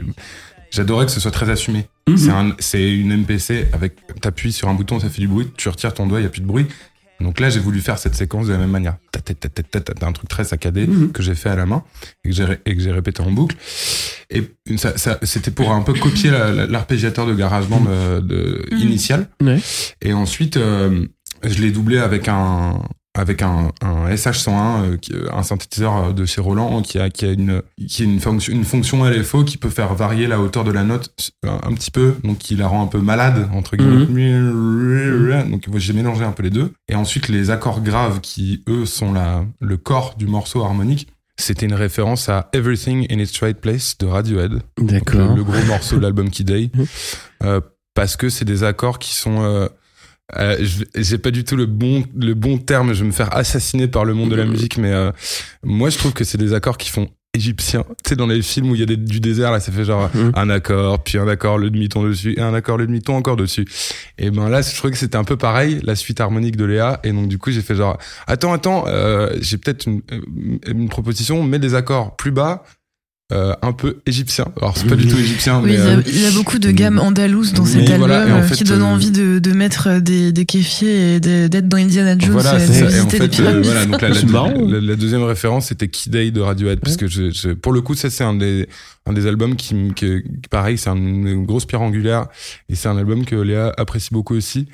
S3: j'adorais que ce soit très assumé.
S1: Mhm.
S3: C'est un, c'est une MPC avec, t'appuies sur un bouton, ça fait du bruit, tu retires ton doigt, il y a plus de bruit. Donc là, j'ai voulu faire cette séquence de la même manière. Ta- ta- ta- ta- ta- ta- ta- un truc très saccadé
S1: Mhm.
S3: que j'ai fait à la main et que j'ai, ré- et que j'ai répété en boucle. Et ça, ça, c'était pour un peu copier la- la- l'arpégiateur de GarageBand de-
S2: Mhm.
S3: initial.
S1: Ouais.
S3: Et ensuite, euh, je l'ai doublé avec un avec un, un SH101, euh, qui- un synthétiseur euh, de chez Roland qui a qui a une qui a une fonction une fonction LFO qui peut faire varier la hauteur de la note un, un petit peu, donc qui la rend un peu malade entre guillemets. Donc j'ai mélangé un peu les deux. Et ensuite les accords graves qui eux sont la le corps du morceau harmonique. C'était une référence à Everything in its Right Place de Radiohead.
S1: D'accord.
S3: Le, le gros morceau de l'album Day.
S1: Mhm.
S3: Euh, parce que c'est des accords qui sont. euh, euh, j'ai pas du tout le bon le bon terme. Je vais me faire assassiner par le monde de la
S1: Mhm.
S3: musique, mais euh, moi je trouve que c'est des accords qui font égyptien. Tu sais dans les films où il y a des- du désert là, ça fait genre
S1: Mhm.
S3: un accord, puis un accord le demi-ton dessus, et un accord le demi-ton encore dessus. Et ben là, je trouvais que c'était un peu pareil, la suite harmonique de Léa. Et donc du coup, j'ai fait genre attends attends, euh, j'ai peut-être une, euh, une proposition, mets des accords plus bas. Euh, un peu égyptien. Alors c'est pas du tout égyptien,
S2: Oui,
S3: mais
S2: il y, a,
S3: euh,
S2: il y a beaucoup de gammes andalouses dans cet album
S3: voilà, et en
S2: euh,
S3: fait,
S2: qui donnent
S3: euh,
S2: envie de, de mettre des, des kéfiers et d'être dans Indiana Jones
S3: Voilà,
S2: et
S3: c'est
S2: de
S3: ça. Et en
S2: visiter
S3: fait,
S2: les pyramides.
S3: euh, voilà, donc la, la,
S1: C'est marrant.
S3: la- la deuxième référence, c'était Kid Day de Radiohead, parce que je, je- pour le coup, ça, c'est un des, un des albums qui, me- que, pareil, c'est un- une grosse pierre angulaire, et c'est un album que Léa apprécie beaucoup aussi.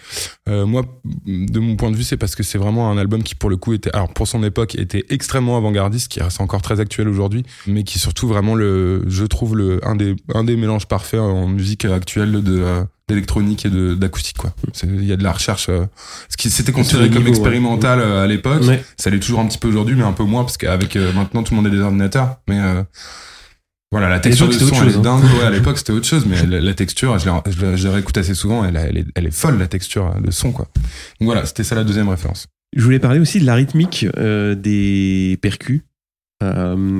S3: Euh, moi, de mon point de vue, c'est parce que c'est vraiment un album qui, pour le coup, était, alors, pour son époque, était extrêmement avant-gardiste, qui reste encore très actuel aujourd'hui, mais qui surtout vraiment le, je trouve le, un des, un des mélanges parfaits en musique actuelle de, d'électronique et de, d'acoustique, quoi. C'est- Il y a de la recherche, euh, ce qui s'était considéré comme
S1: niveau,
S3: expérimental euh, à l'époque.
S1: Ouais.
S3: Ça l'est toujours un petit peu aujourd'hui, mais un peu moins, parce qu'avec euh, maintenant tout le monde a des ordinateurs. Mais euh, voilà, la texture son,
S1: c'était
S3: est. Ouais, à l'époque, c'était autre chose, mais la, la texture, je la réécoute assez souvent, elle, est, elle est folle, la texture de son, quoi. Donc voilà, c'était ça la deuxième référence.
S1: Je voulais parler aussi de la rythmique des percus. Euh,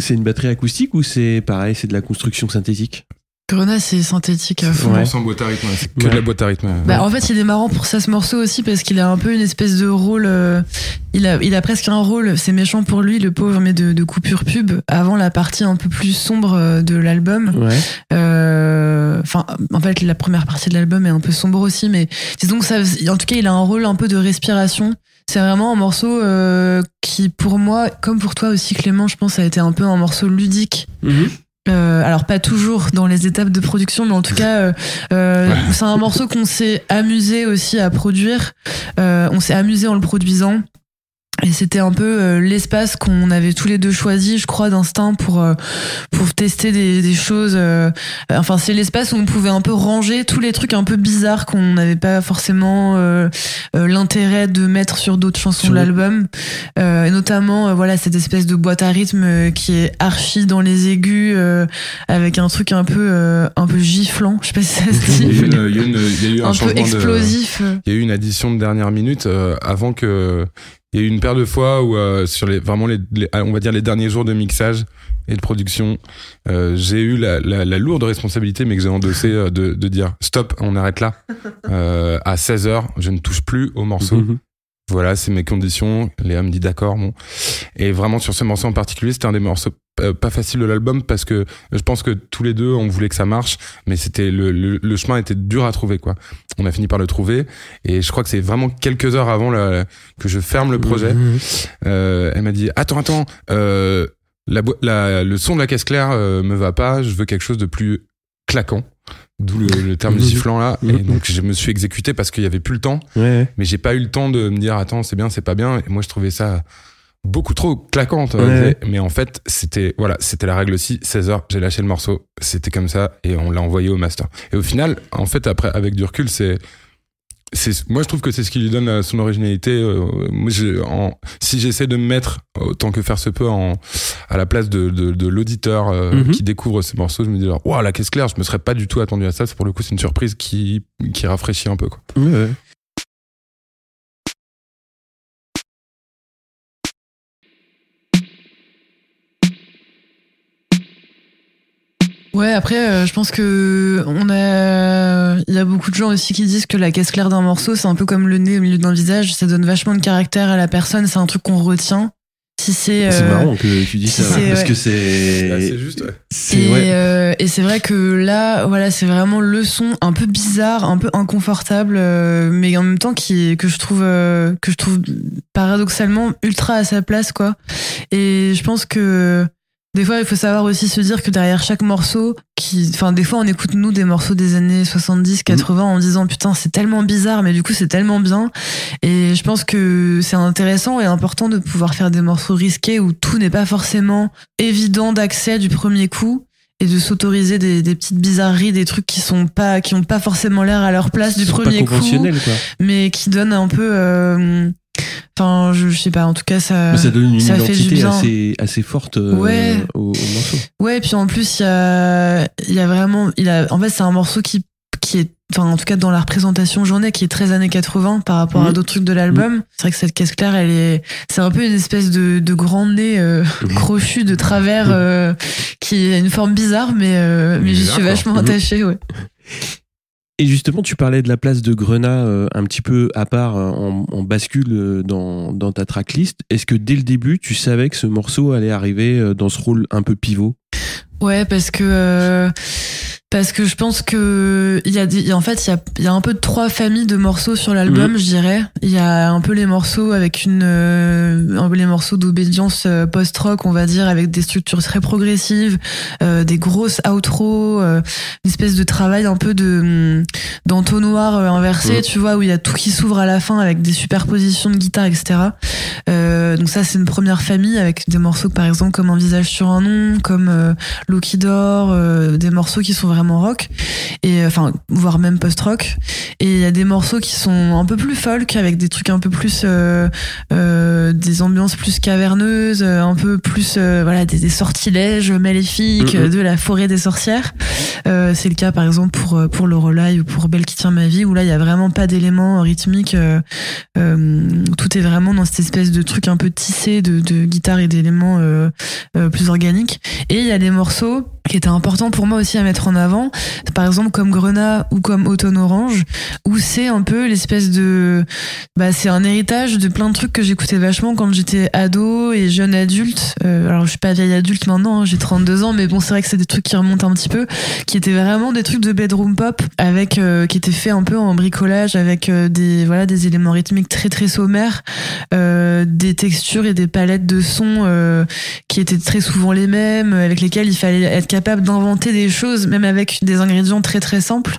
S1: c'est une batterie acoustique ou c'est pareil, c'est de la construction synthétique
S2: Corona, c'est synthétique à fond.
S1: Ouais.
S3: Sans boîte à rythme, c'est que
S1: Ouais.
S3: de la boîte à rythme.
S2: Bah, en fait, il est marrant pour ça ce morceau aussi parce qu'il a un peu une espèce de rôle. euh, il a, il a presque un rôle. C'est méchant pour lui, le pauvre, mais de, de coupure pub avant la partie un peu plus sombre euh, de l'album.
S1: Ouais.
S2: Euh, enfin, en fait, la première partie de l'album est un peu sombre aussi, mais disons que ça, en tout cas, il a un rôle un peu de respiration. C'est vraiment un morceau euh, qui, pour moi, comme pour toi aussi, Clément, je pense, a été un peu un morceau ludique.
S1: Mhm.
S2: Euh, alors pas toujours dans les étapes de production, mais en tout cas, euh, euh, c'est un morceau qu'on s'est amusé aussi à produire. On s'est amusé en le produisant. Et c'était un peu euh, l'espace qu'on avait tous les deux choisi, je crois, d'instinct pour euh, pour tester des, des choses. euh, enfin, c'est l'espace où on pouvait un peu ranger tous les trucs un peu bizarres qu'on n'avait pas forcément l'intérêt de mettre sur d'autres chansons
S1: Sur
S2: de l'album. Et notamment, voilà, cette espèce de boîte à rythme qui est archi dans les aigus, avec un truc un peu un peu giflant. Je sais pas si ça se dit.
S3: il y a eu une- il y a eu un,
S2: un peu
S3: de.
S2: explosif.
S3: Il y a eu une addition de dernière minute avant que. Il y a eu une paire de fois où euh, sur les vraiment les, les- on va dire les derniers jours de mixage et de production, euh, j'ai eu la, la, la lourde responsabilité, mais que j'ai endossé euh, de, de dire stop, on arrête là. Euh, à 16 h je ne touche plus au morceau.
S1: Mhm.
S3: Voilà, c'est mes conditions. Léa me dit d'accord, bon. Et vraiment sur ce morceau en particulier, c'était un des morceaux euh, pas faciles de l'album parce que je pense que tous les deux, on voulait que ça marche, mais c'était le, le, le chemin était dur à trouver, quoi. On a fini par le trouver, et je crois que c'est vraiment quelques heures avant la- que je ferme le projet. Euh, elle m'a dit attends, attends, euh, la, la, le son de la caisse claire euh, me va pas, je veux quelque chose de plus claquant. D'où le, le terme giflant là. Et donc je me suis exécuté parce qu'il y avait plus le temps
S1: Ouais.
S3: mais j'ai pas eu le temps de me dire attends c'est bien c'est pas bien et moi je trouvais ça beaucoup trop claquant tu vois.
S1: Ouais.
S3: mais en fait c'était voilà c'était la règle aussi 16 heures j'ai lâché le morceau c'était comme ça et on l'a envoyé au master et au final en fait après avec du recul c'est moi je trouve que c'est ce qui lui donne euh, son originalité Euh, moi en, si j'essaie de me mettre autant que faire se peut en à la place de, de, de l'auditeur euh,
S1: Mhm.
S3: qui découvre ces morceaux je me dis genre waouh la caisse claire je me serais pas du tout attendu à ça c'est pour le coup c'est une surprise qui qui rafraîchit un peu quoi
S1: Ouais, ouais.
S2: Ouais, après, euh, je pense que on a, il y a beaucoup de gens aussi qui disent que la caisse claire d'un morceau, c'est un peu comme le nez au milieu d'un visage, ça donne vachement de caractère à la personne, c'est un truc qu'on retient. Si c'est,
S1: C'est
S2: euh,
S1: marrant que tu dis ça, parce
S2: ouais.
S1: que c'est.
S3: c'est juste ouais.
S1: c'est-
S2: Et,
S1: ouais.
S2: euh, et c'est vrai que là, voilà, c'est vraiment le son un peu bizarre, un peu inconfortable, euh, mais en même temps qui que je trouve euh, que je trouve paradoxalement ultra à sa place, quoi. Et je pense que des fois, il faut savoir aussi se dire que derrière chaque morceau, qui, enfin, des fois, on écoute nous des morceaux des années 70, 80 en disant putain, c'est tellement bizarre, mais du coup, c'est tellement bien. Et je pense que c'est intéressant et important de pouvoir faire des morceaux risqués où tout n'est pas forcément évident d'accès du premier coup et de s'autoriser des, des petites bizarreries, des trucs qui sont pas, qui ont pas forcément l'air à leur place du premier coup,
S1: quoi.
S2: mais qui donnent un peu, euh, enfin, je, je sais pas, en tout cas, ça,
S1: ça donne une
S2: ça
S1: identité assez, assez forte euh,
S2: Ouais.
S1: au, au morceau.
S2: Ouais, et puis en plus, il y a, il y a vraiment, il a, en fait, c'est un morceau qui, qui est, enfin, en tout cas, dans la représentation journée, qui est très années 80 par rapport à
S1: Mhm.
S2: d'autres trucs de l'album. C'est vrai que cette caisse claire, elle est, c'est un peu une espèce de, de grand nez euh, crochu de travers, euh, qui a une forme bizarre, mais, euh, mais j'y suis vachement attachée, ouais.
S1: Et justement, tu parlais de la place de Grenat euh, un petit peu à part euh, en, en bascule euh, dans, dans ta tracklist. Est-ce que dès le début, tu savais que ce morceau allait arriver dans ce rôle un peu pivot?
S2: Ouais, parce que euh, parce que je pense que il y a des, en fait il y a, il y a un peu trois familles de morceaux sur l'album, je dirais. Il y a un peu les morceaux avec une euh, un peu les morceaux d'obédience euh, post-rock, on va dire, avec des structures très progressives, euh, des grosses outros, euh, une espèce de travail un peu de hum, d'entonnoir inversé,
S1: Mhm.
S2: tu vois, où il y a tout qui s'ouvre à la fin avec des superpositions de guitare, etc. Euh, donc ça c'est une première famille avec des morceaux par exemple comme un visage sur un nom, comme euh, L'eau qui dort, euh, des morceaux qui sont vraiment rock et euh, enfin voire même post-rock et il y a des morceaux qui sont un peu plus folk avec des trucs un peu plus euh, euh, des ambiances plus caverneuses, un peu plus voilà des, des sortilèges maléfiques
S1: Mhm.
S2: euh, de la forêt des sorcières. C'est le cas par exemple pour pour Lorelai ou pour Belle qui tient ma vie où là il y a vraiment pas d'éléments rythmiques tout est vraiment dans cette espèce de truc un peu tissé de, de guitare et d'éléments plus organiques et il y a des morceaux isso qui étaient importants pour moi aussi à mettre en avant. Par exemple, comme Grenat ou comme Automne Orange, où c'est un peu l'espèce de, bah, c'est un héritage de plein de trucs que j'écoutais vachement quand j'étais ado et jeune adulte. Euh, alors, je suis pas vieille adulte maintenant, hein, j'ai 32 ans, mais bon, c'est vrai que c'est des trucs qui remontent un petit peu, qui étaient vraiment des trucs de bedroom pop avec, euh, qui étaient faits un peu en bricolage avec euh, des, voilà, des éléments rythmiques très très sommaires, euh, des textures et des palettes de sons qui étaient très souvent les mêmes, avec lesquels il fallait être capable d'inventer des choses, même avec des ingrédients très très simples.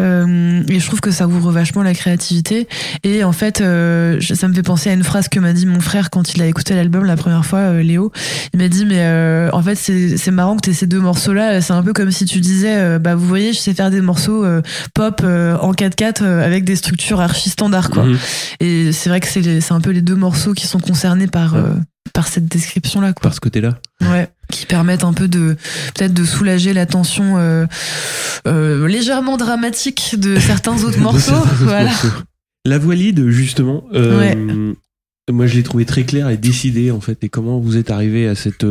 S2: Euh, et je trouve que ça ouvre vachement la créativité. Et en fait, euh, ça me fait penser à une phrase que m'a dit mon frère quand il a écouté l'album la première fois, euh, Léo. Il m'a dit, mais euh, en fait, c'est c'est marrant que tu ces deux morceaux-là. C'est un peu comme si tu disais, euh, bah vous voyez, je sais faire des morceaux euh, pop euh, en 4-4 euh, avec des structures archi standards, quoi.
S1: Mhm.
S2: Et c'est vrai que c'est un peu les deux morceaux qui sont concernés par, euh, par cette description-là, quoi.
S1: Par ce côté-là.
S2: Ouais, qui permettent un peu de peut-être de soulager la tension euh, euh, légèrement dramatique de certains autres
S1: De
S2: morceaux.
S1: certains autres
S2: voilà.
S1: morceaux. La voix lead, justement, euh, moi je l'ai trouvé très claire et décidée en fait. Et comment vous êtes arrivé à cette,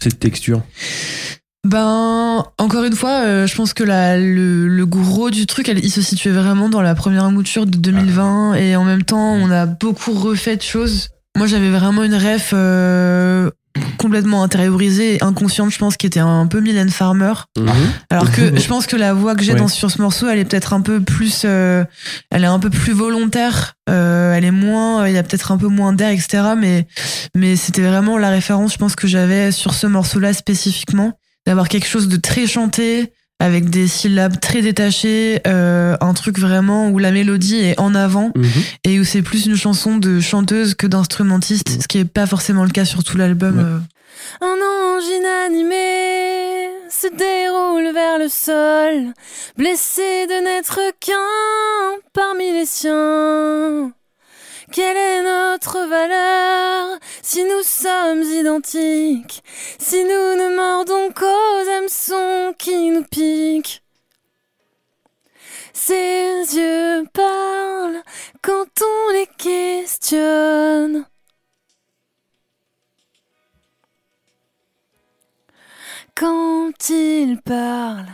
S1: cette texture?
S2: Ben, encore une fois, euh, je pense que la, le, le gros du truc, elle- il se situait vraiment dans la première mouture de 2020 et en même temps, on a beaucoup refait de choses. Moi, j'avais vraiment une ref euh, complètement intériorisée et inconsciente, je pense, qui était un peu Mylène Farmer. Alors que je pense que la voix que j'ai
S1: Ouais.
S2: dans sur ce morceau, elle est peut-être un peu plus, euh, elle est un peu plus volontaire. euh, elle est moins, il y a peut-être un peu moins d'air, etc. Mais mais c'était vraiment la référence, je pense que j'avais sur ce morceau-là spécifiquement, d'avoir quelque chose de très chanté avec des syllabes très détachées, euh, un truc vraiment où la mélodie est en avant
S1: Mhm.
S2: et où c'est plus une chanson de chanteuse que d'instrumentiste, ce qui est pas forcément le cas sur tout l'album.
S1: Ouais.
S2: euh.
S4: Un ange inanimé se déroule vers le sol, blessé de n'être qu'un parmi les siens. Quelle est notre valeur si nous sommes identiques, si nous ne mordons qu'aux hameçons qui nous piquent Ses yeux parlent quand on les questionne. Quand il parle,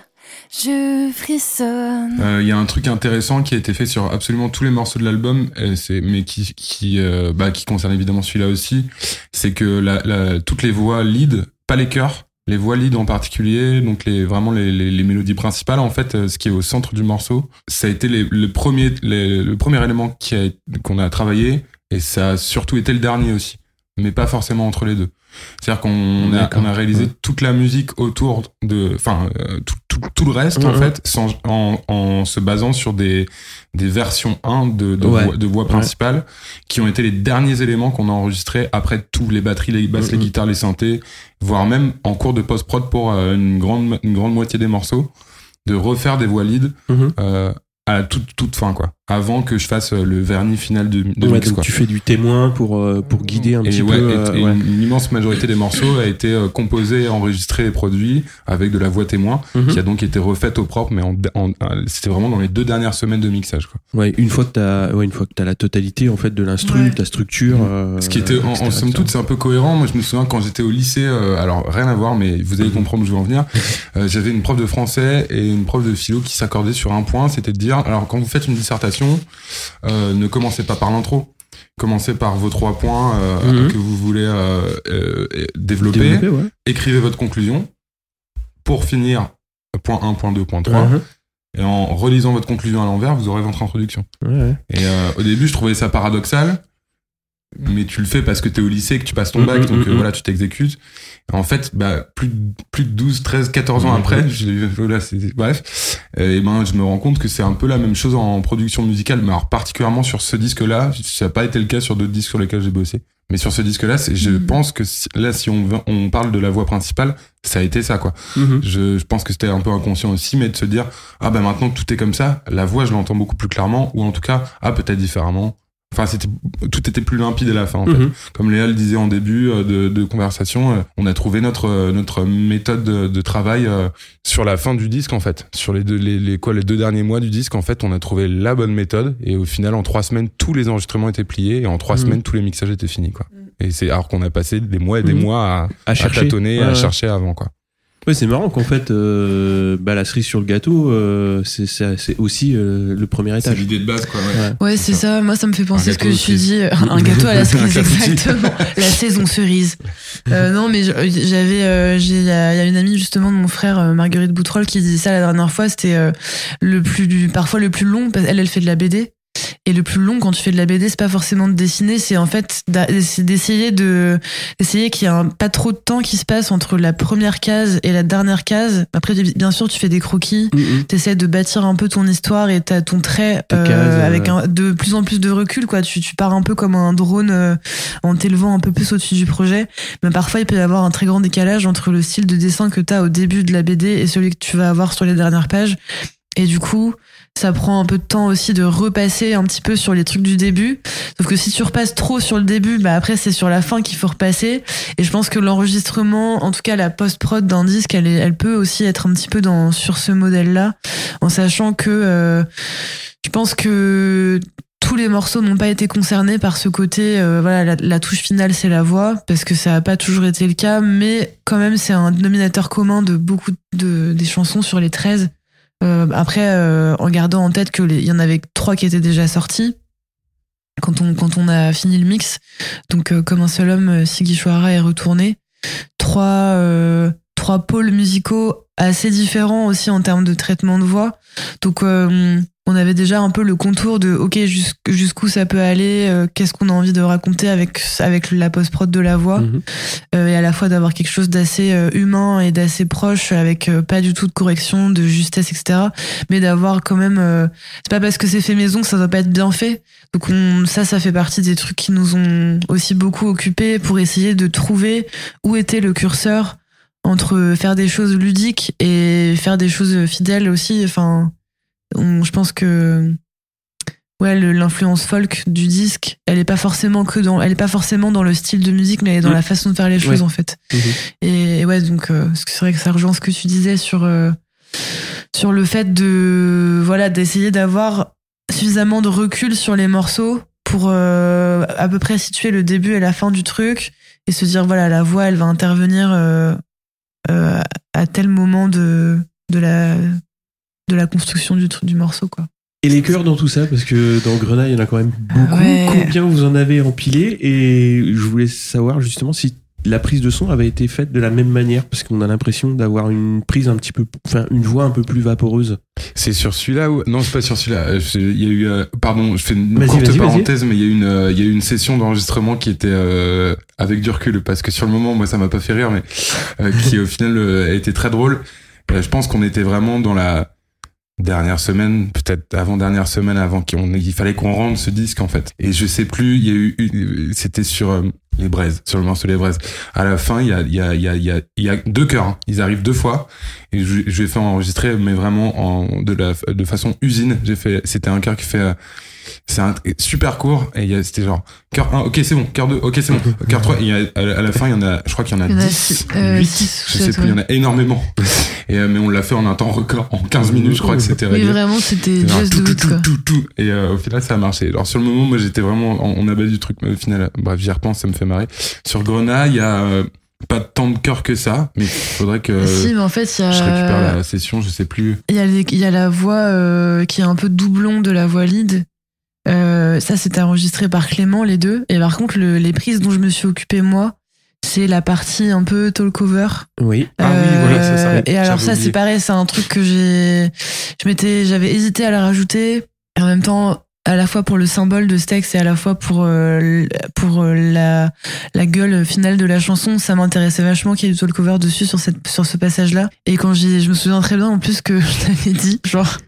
S4: je frissonne.
S3: Euh, Il y a un truc intéressant qui a été fait sur absolument tous les morceaux de l'album, mais qui qui euh, bah, qui concerne évidemment celui-là aussi, c'est que toutes les voix lead, pas les chœurs, les voix lead en particulier, donc les vraiment les, les, mélodies principales en fait, euh, ce qui est au centre du morceau, ça a été le premier le premier élément qu'on a travaillé et ça a surtout été le dernier aussi, mais pas forcément entre les deux. C'est-à-dire qu'on a,
S1: D'accord.
S3: on a réalisé
S1: Ouais.
S3: toute la musique autour de, enfin, euh, tout, tout, tout le reste, en
S1: Ouais,
S3: fait, sans, en, en se basant sur des, des versions 1 de, voix, de voix principales, qui ont été les derniers éléments qu'on a enregistrés après tous les batteries, les basses, les guitares, les synthés, voire même en cours de post-prod pour euh, une grande, une grande moitié des morceaux, de refaire des voix lead,
S1: Mhm.
S3: euh, à toute, toute fin, quoi. Avant que je fasse euh, le vernis final de, de
S1: Ouais,
S3: mix,
S1: donc
S3: quoi.
S1: tu fais du témoin pour, euh, pour guider un
S3: Et
S1: petit
S3: ouais,
S1: peu.
S3: et-
S1: euh,
S3: et
S1: ouais.
S3: une, une immense majorité des morceaux a été composée, enregistrée et produit avec de la voix témoin,
S1: Mhm.
S3: qui a donc été refaite au propre, mais en, en- c'était vraiment dans les deux dernières semaines de mixage. Quoi.
S1: Ouais, une fois que t'as, ouais, une fois que t'as la totalité en fait de l'instru,
S2: Ouais.
S1: de la structure. euh,
S3: Ce qui était, en, somme toute, c'est un peu cohérent. Moi, je me souviens quand j'étais au lycée, euh, alors rien à voir, mais vous allez comprendre où je veux en venir. Euh, J'avais une prof de français et une prof de philo qui s'accordaient sur un point, c'était de dire, alors quand vous faites une dissertation, euh, ne commencez pas par l'intro. Commencez par vos trois points euh,
S1: Mhm.
S3: que vous voulez euh, développer.
S1: Ouais.
S3: écrivez votre conclusion pour finir point 1, point 2, point 3.
S1: Mhm.
S3: Et en relisant votre conclusion à l'envers, vous aurez votre introduction.
S1: Ouais.
S3: Et au début, je trouvais ça paradoxal, mais tu le fais parce que t'es au lycée, que tu passes ton
S1: Mhm,
S3: bac, donc euh, voilà, tu t'exécutes. En fait, bah, plus, de, plus de 12, 13, 14 ans après, je, voilà, c'est- bref, et ben, je me rends compte que c'est un peu la même chose en production musicale, mais alors particulièrement sur ce disque-là, ça n'a pas été le cas sur d'autres disques sur lesquels j'ai bossé. Mais sur ce disque-là, je pense que si- là, si on, veut- on parle de la voix principale, ça a été ça, quoi.
S1: Mhm.
S3: Je, je pense que c'était un peu inconscient aussi, mais de se dire, ah bah maintenant que tout est comme ça, la voix, je l'entends beaucoup plus clairement, ou en tout cas, ah peut-être différemment. Enfin, c'était, tout était plus limpide à la fin, en fait.
S1: Mhm.
S3: Comme Léa le disait en début euh, de, de conversation, euh, on a trouvé notre, euh, notre méthode de, de travail euh, sur la fin du disque, en fait. Sur les deux, les, les, quoi, les deux derniers mois du disque, en fait, on a trouvé la bonne méthode, et au final, en trois semaines, tous les enregistrements étaient pliés, et en trois
S1: Mhm.
S3: semaines, tous les mixages étaient finis, quoi. Et c'est alors qu'on a passé des mois et des
S1: Mhm.
S3: mois à,
S1: À
S3: à
S1: chercher.
S3: tâtonner,
S1: Ouais,
S3: à
S1: ouais.
S3: chercher avant quoi.
S1: Ouais, c'est marrant qu'en fait, euh, bah, la cerise sur le gâteau, euh, c'est c'est- c'est aussi euh, le premier étage.
S3: l'idée de base quoi.
S1: Ouais.
S2: Ouais, c'est ça. Moi, ça me fait penser ce que je dit. Un gâteau à la cerise, exactement. La saison cerise. Euh, non, mais j'avais, euh, j'ai, il y, a il y a une amie justement de mon frère, euh, Marguerite Boutroll, qui disait ça la dernière fois. C'était euh, le plus, parfois le plus long. Parce qu'elle, elle fait de la BD. Et le plus long quand tu fais de la BD, c'est pas forcément de dessiner, c'est en fait d'essayer de d'essayer qu'il y ait un, pas trop de temps qui se passe entre la première case et la dernière case. Après, bien sûr, tu fais des croquis,
S1: Mhm.
S2: t'essaies de bâtir un peu ton histoire et t'as ton trait euh,
S1: euh,
S2: avec un, de plus en plus de recul quoi tu, tu pars un peu comme un drone euh, en t'élevant un peu plus au-dessus du projet mais parfois il peut y avoir un très grand décalage entre le style de dessin que t'as au début de la BD et celui que tu vas avoir sur les dernières pages et du coup ça prend un peu de temps aussi de repasser un petit peu sur les trucs du début. Sauf que si tu repasses trop sur le début bah après c'est sur la fin qu'il faut repasser. Et je pense que l'enregistrement en tout cas la post-prod d'un disque elle, elle peut aussi être un petit peu dans sur ce modèle là en sachant que euh, je pense que tous les morceaux n'ont pas été concernés par ce côté euh, voilà la, la touche finale c'est la voix. Parce que ça n'a pas toujours été le cas. Mais quand même c'est un dénominateur commun de beaucoup de des chansons sur les 13 Euh, après euh, en gardant en tête que les- il y en avait trois qui étaient déjà sortis quand on quand on a fini le mix donc euh, comme un seul homme Sigi Chouara est retourné. Trois trois pôles musicaux assez différents aussi en termes de traitement de voix. Donc on avait déjà un peu le contour de ok jusqu- jusqu'où ça peut aller euh, qu'est-ce qu'on a envie de raconter avec avec la post prod de la voix.
S1: Mhm.
S2: euh, et à la fois d'avoir quelque chose d'assez euh, humain et d'assez proche avec euh, pas du tout de correction de justesse etc mais d'avoir quand même euh, c'est pas parce que c'est fait maison que ça doit pas être bien fait. Donc on, ça ça fait partie des trucs qui nous ont aussi beaucoup occupés pour essayer de trouver où était le curseur entre faire des choses ludiques et faire des choses fidèles aussi. Enfin on- je pense que ouais l'influence folk du disque elle est pas forcément que dans elle est pas forcément dans le style de musique mais elle est dans
S1: Mm.
S2: la façon de faire les choses
S1: Ouais.
S2: en fait
S1: Mhm.
S2: et, et ouais donc euh, c'est vrai que ça rejoint ce que tu disais sur euh, sur le fait de voilà d'essayer d'avoir suffisamment de recul sur les morceaux pour euh, à peu près situer le début et la fin du truc et se dire voilà la voix elle va intervenir à tel moment de de la de la construction du truc du morceau quoi
S1: Et les chœurs dans tout ça, parce que dans Grenade, il y en a quand même beaucoup.
S2: Ouais.
S1: Combien vous en avez empilé? Et je voulais savoir justement si la prise de son avait été faite de la même manière, parce qu'on a l'impression d'avoir une prise un petit peu, enfin une voix un peu plus vaporeuse.
S3: C'est sur celui-là ou non c'est pas sur celui-là. Euh, Il y a eu euh, pardon je fais une courte parenthèse mais il y a eu une euh, il y a eu une session d'enregistrement qui était euh, avec du recul parce que sur le moment moi ça m'a pas fait rire mais euh, qui au final euh, a été très drôle. Euh, je pense qu'on était vraiment dans la dernière semaine, peut-être avant dernière semaine avant qu'on il fallait qu'on rende ce disque en fait. Et je sais plus, il y a eu c'était sur euh, les braises, sur le morceau les braises. À la fin, il y a y a y a y a, y a deux chœurs, hein. ils arrivent deux fois et je, je vais faire enregistrer mais vraiment en de la de façon usine. J'ai fait c'était un chœur qui fait euh, c'est un super court et il y a- c'était genre cœur 1 OK, c'est bon, cœur 2 OK, c'est bon, cœur 3 et a- à la à la fin, il y en a je crois qu'il y en a
S2: Il y en a
S3: 10,
S2: six- euh,
S3: 8,
S2: six ou
S3: je sais plus, il y en a énormément. Et euh, mais on l'a fait en un temps record en 15 minutes, je crois que c'était réglé.
S2: vraiment c'était
S3: tout, tout, tout, tout, tout. Et euh, au final, ça a marché. Alors sur le moment, moi, j'étais vraiment, on, on abat du truc, mais au final, bref, j'y repense, ça me fait marrer. Sur Grenat, il y a euh, pas tant de cœur que ça, mais il faudrait que
S2: si mais en fait il y a
S3: je récupère la session, je sais plus.
S2: Il y a, les- il y a la voix euh, qui est un peu doublon de la voix lead. Euh, ça, c'était enregistré par Clément, les deux. Et par contre, le- les prises dont je me suis occupé moi, c'est la partie un peu talk-over.
S1: Oui.
S3: Ah oui, voilà, c'est ça.
S2: Euh, Et alors ça, c'est pareil, c'est un truc que j'ai, je m'étais, j'avais hésité à la rajouter. Et en même temps, à la fois pour le symbole de ce texte et à la fois pour euh, pour euh, la la gueule finale de la chanson, ça m'intéressait vachement qu'il y ait du talk-over dessus sur cette sur ce passage-là. Et quand j'ai, je me souviens très bien en plus que je t'avais dit, genre.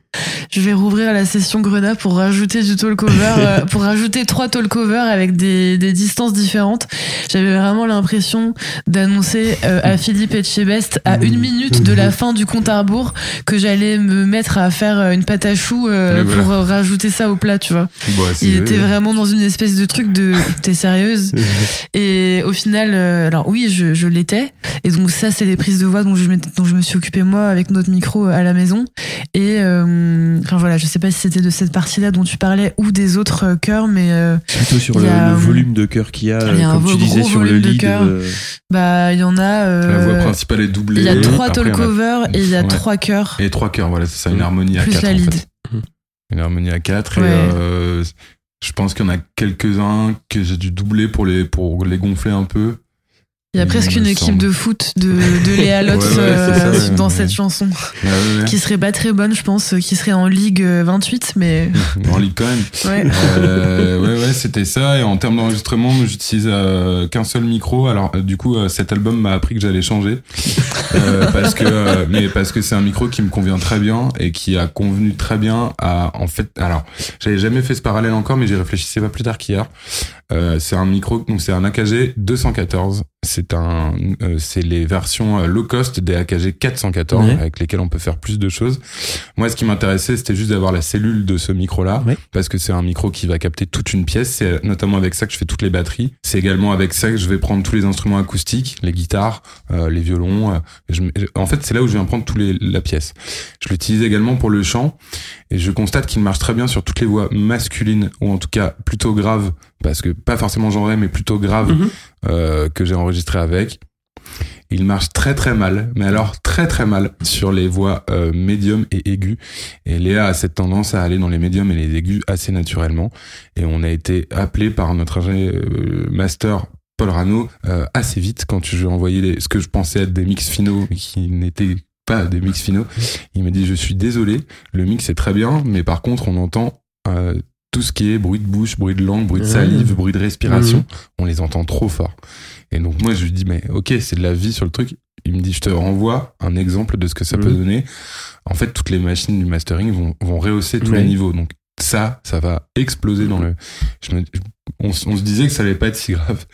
S2: Je vais rouvrir la session Grenat pour rajouter du talk-over, euh, pour rajouter trois talk-over avec des, des distances différentes. J'avais vraiment l'impression d'annoncer euh, à Philippe Etchebest à une minute de la fin du compte à rebours que j'allais me mettre à faire euh, une pâte à choux
S3: voilà.
S2: pour rajouter ça au plat, tu vois.
S3: Bon, c'est-
S2: Il était vraiment dans une espèce de truc de t'es sérieuse? Et au final alors oui je, je l'étais et donc ça c'est les prises de voix dont je, m'étais- dont je me suis occupé moi avec notre micro à la maison et euh, enfin voilà, je sais pas si c'était de cette partie-là dont tu parlais ou des autres euh, chœurs, mais euh,
S1: Plutôt sur le,
S2: y a,
S1: le
S2: euh,
S1: volume de cœur qu'il y a,
S2: il y a
S1: euh,
S2: un
S1: comme tu disais sur le
S2: volume de
S1: lead.
S2: chœur.
S1: euh,
S2: bah il y en a.
S3: La voix
S2: euh,
S3: principale est doublée.
S2: il y a trois talk covers et il y a
S3: Ouais.
S2: trois chœurs
S3: Et trois chœurs, voilà, c'est ça, une
S1: Mm.
S3: harmonie à
S2: plus
S3: quatre
S2: la
S3: en
S2: lead.
S3: fait. Une harmonie à quatre
S2: Ouais.
S3: et euh, je pense qu'il y en a quelques-uns que j'ai dû doubler pour les, pour les gonfler un peu.
S2: Il y a presque une équipe de foot de, de Léa Lotz
S3: Ouais, ouais,
S2: euh,
S3: ça, ouais,
S2: dans
S3: ouais.
S2: cette chanson,
S3: Ouais, ouais, ouais.
S2: qui serait pas très bonne, je pense, qui serait en Ligue 28, mais
S3: En ligue quand même.
S2: ouais.
S3: Euh, ouais, ouais, c'était ça. Et en termes d'enregistrement, j'utilise euh, qu'un seul micro. Alors, euh, du coup, euh, cet album m'a appris que j'allais changer. Euh, parce que, euh, mais parce que c'est un micro qui me convient très bien et qui a convenu très bien à, en fait, alors, j'avais jamais fait ce parallèle encore, mais j'y réfléchissais pas plus tard qu'hier. Euh, c'est un micro, donc c'est un AKG 214. C'est un, euh, c'est les versions euh, low cost des AKG 414
S1: Ouais.
S3: avec lesquelles on peut faire plus de choses. Moi, ce qui m'intéressait, c'était juste d'avoir la cellule de ce micro-là,
S1: Ouais.
S3: parce que c'est un micro qui va capter toute une pièce. C'est notamment avec ça que je fais toutes les batteries. C'est également avec ça que je vais prendre tous les instruments acoustiques, les guitares, euh, les violons. euh, je- en fait, c'est là où je viens prendre tous les la pièce. Je l'utilise également pour le chant, et je constate qu'il marche très bien sur toutes les voix masculines ou en tout cas plutôt graves, parce que pas forcément genré, mais plutôt grave
S1: Mhm.
S3: euh, que j'ai enregistré avec. Il marche très très mal, mais alors très très mal sur les voix euh, médium et aiguës. Et Léa a cette tendance à aller dans les médiums et les aigus assez naturellement. Et on a été appelé par notre ingé euh, master Paul Rano euh, assez vite quand je lui ai envoyé les- ce que je pensais être des mix finaux, mais qui n'étaient pas des mix finaux. Il m'a dit je suis désolé, le mix est très bien, mais par contre on entend euh, tout ce qui est bruit de bouche, bruit de langue, bruit de salive, bruit de respiration,
S1: Mhm.
S3: on les entend trop fort. Et donc moi je lui dis mais ok c'est de la vie sur le truc. Il me dit je te renvoie un exemple de ce que ça peut
S1: Mhm.
S3: donner. En fait toutes les machines du mastering vont, vont rehausser tous les niveaux. Donc ça, ça va exploser dans le. Je me- on, se disait que ça allait pas être si grave.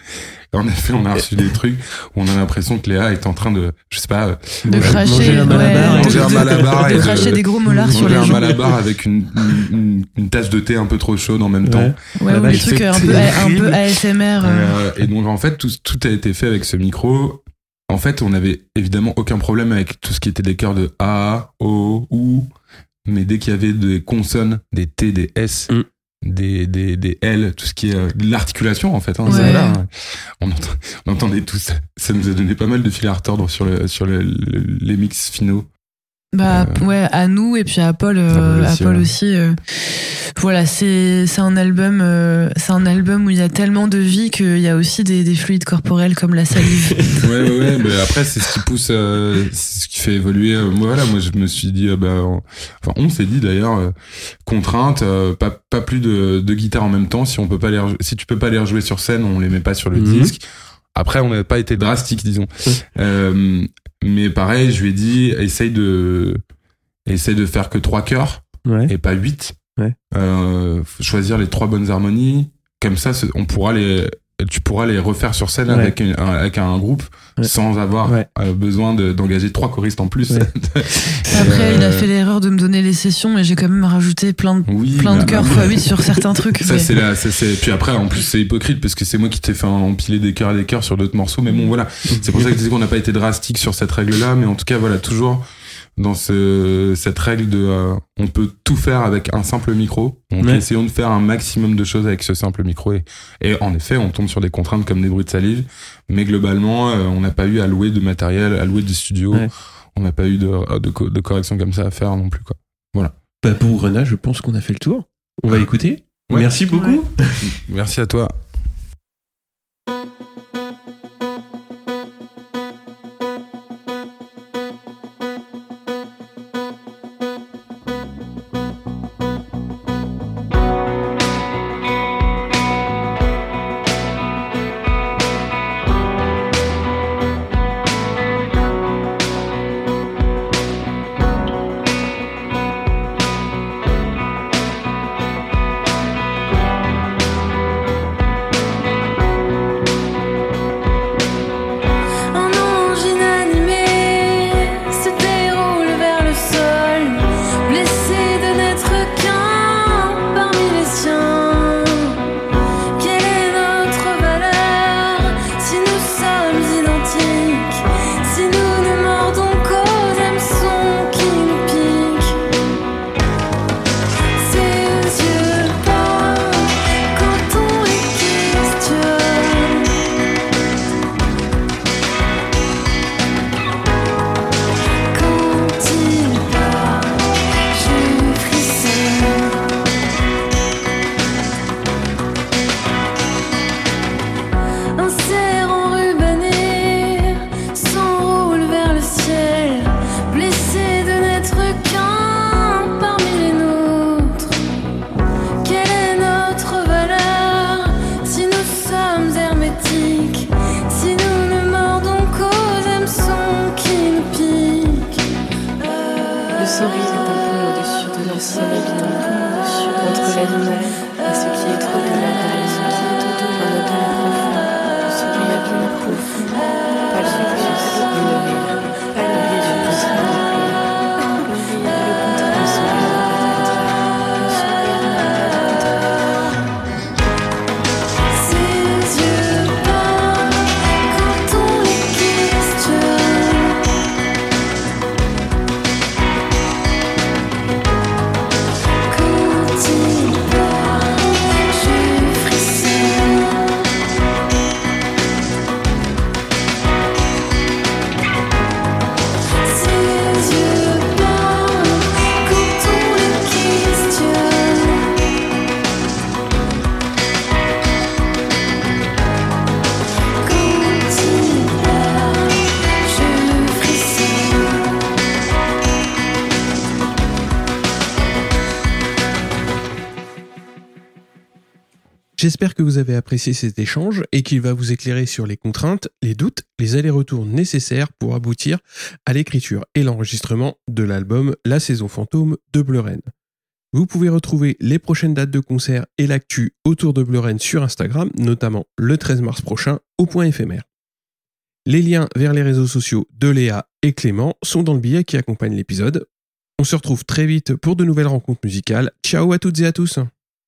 S3: Et en effet, on a reçu des trucs où on a l'impression que Léa est en train de, je sais pas, euh,
S2: de
S1: Manger-
S2: cracher,
S1: manger un
S2: ouais,
S1: malabar,
S2: de-
S3: manger un
S2: de-
S3: malabar
S2: de
S3: et de-
S2: cracher des gros molars sur
S3: manger
S2: les
S3: un malabar avec une, une, tasse de thé un peu trop chaude en même
S1: Ouais.
S3: temps.
S2: Ouais, ou un peu, un peu
S1: terrible.
S2: ASMR. euh.
S3: Euh, et donc en fait tout, tout a été fait avec ce micro. En fait, on avait évidemment aucun problème avec tout ce qui était des chœurs de A, O, OU, mais dès qu'il y avait des consonnes, des T, des S,
S1: Mm.
S3: des, des, des L, tout ce qui est euh, de l'articulation en fait, hein,
S2: Ouais.
S3: c'est là, hein. on, ent- on entendait tout ça. Ça nous a donné pas mal de fil à retordre sur, le, sur le- le- les mix finaux.
S2: Bah
S3: Euh,
S2: ouais, à nous et puis à Paul, euh,
S3: Paul
S2: à
S3: aussi,
S2: Paul
S3: ouais.
S2: aussi. euh, voilà, c'est c'est un album, euh, c'est un album où il y a tellement de vie qu'il y a aussi des, des fluides corporels comme la salive.
S3: ouais, ouais, ouais, mais après, c'est ce qui pousse, euh, c'est ce qui fait évoluer. euh, moi, voilà, moi, je me suis dit, euh, bah, on- enfin, on s'est dit d'ailleurs, euh, contrainte, euh, pas, pas plus de, de guitare en même temps. Si on peut pas les, si tu peux pas les rejouer sur scène, on les met pas sur le
S1: Mhm.
S3: disque. Après, on n'a pas été drastique, disons. Euh, mais pareil, je lui ai dit, essaye de, essaye de faire que trois chœurs
S1: Ouais.
S3: et pas huit.
S1: Ouais.
S3: Euh, choisir les trois bonnes harmonies. Comme ça, on pourra les, tu pourras les refaire sur scène
S1: Ouais.
S3: avec, un, un- avec un groupe
S1: Ouais.
S3: sans avoir
S1: Ouais.
S3: euh, besoin de- d'engager trois choristes en plus.
S1: Ouais.
S2: Après, il a fait l'erreur de me donner les sessions et j'ai quand même rajouté plein de,
S3: oui,
S2: plein de
S3: bah,
S2: cœurs
S3: bah,
S2: x8 sur certains trucs.
S3: Ça
S2: mais-
S3: c'est là, ça, c'est puis après en plus c'est hypocrite parce que c'est moi qui t'ai fait empiler des cœurs et des cœurs sur d'autres morceaux mais bon voilà c'est pour ça que je disais qu'on n'a pas été drastique sur cette règle là mais en tout cas voilà toujours dans ce, cette règle de euh, on peut tout faire avec un simple micro donc
S1: Ouais.
S3: essayons de faire un maximum de choses avec ce simple micro et, et en effet on tombe sur des contraintes comme des bruits de salive mais globalement euh, on n'a pas eu à louer de matériel à louer du studio
S1: Ouais.
S3: on n'a pas eu de, de, co- de correction comme ça à faire non plus quoi
S1: Bah, pour Rena, je pense qu'on a fait le tour. On va écouter.
S3: Ouais.
S1: Merci beaucoup.
S3: merci à toi
S4: entre
S1: J'espère que vous avez apprécié cet échange et qu'il va vous éclairer sur les contraintes, les doutes, les allers-retours nécessaires pour aboutir à l'écriture et l'enregistrement de l'album La saison fantôme de Bleuren. Vous pouvez retrouver les prochaines dates de concert et l'actu autour de Bleuren sur Instagram, notamment le 13 mars prochain au point éphémère. Les liens vers les réseaux sociaux de Léa et Clément sont dans le billet qui accompagne l'épisode. On se retrouve très vite pour de nouvelles rencontres musicales. Ciao à toutes et à tous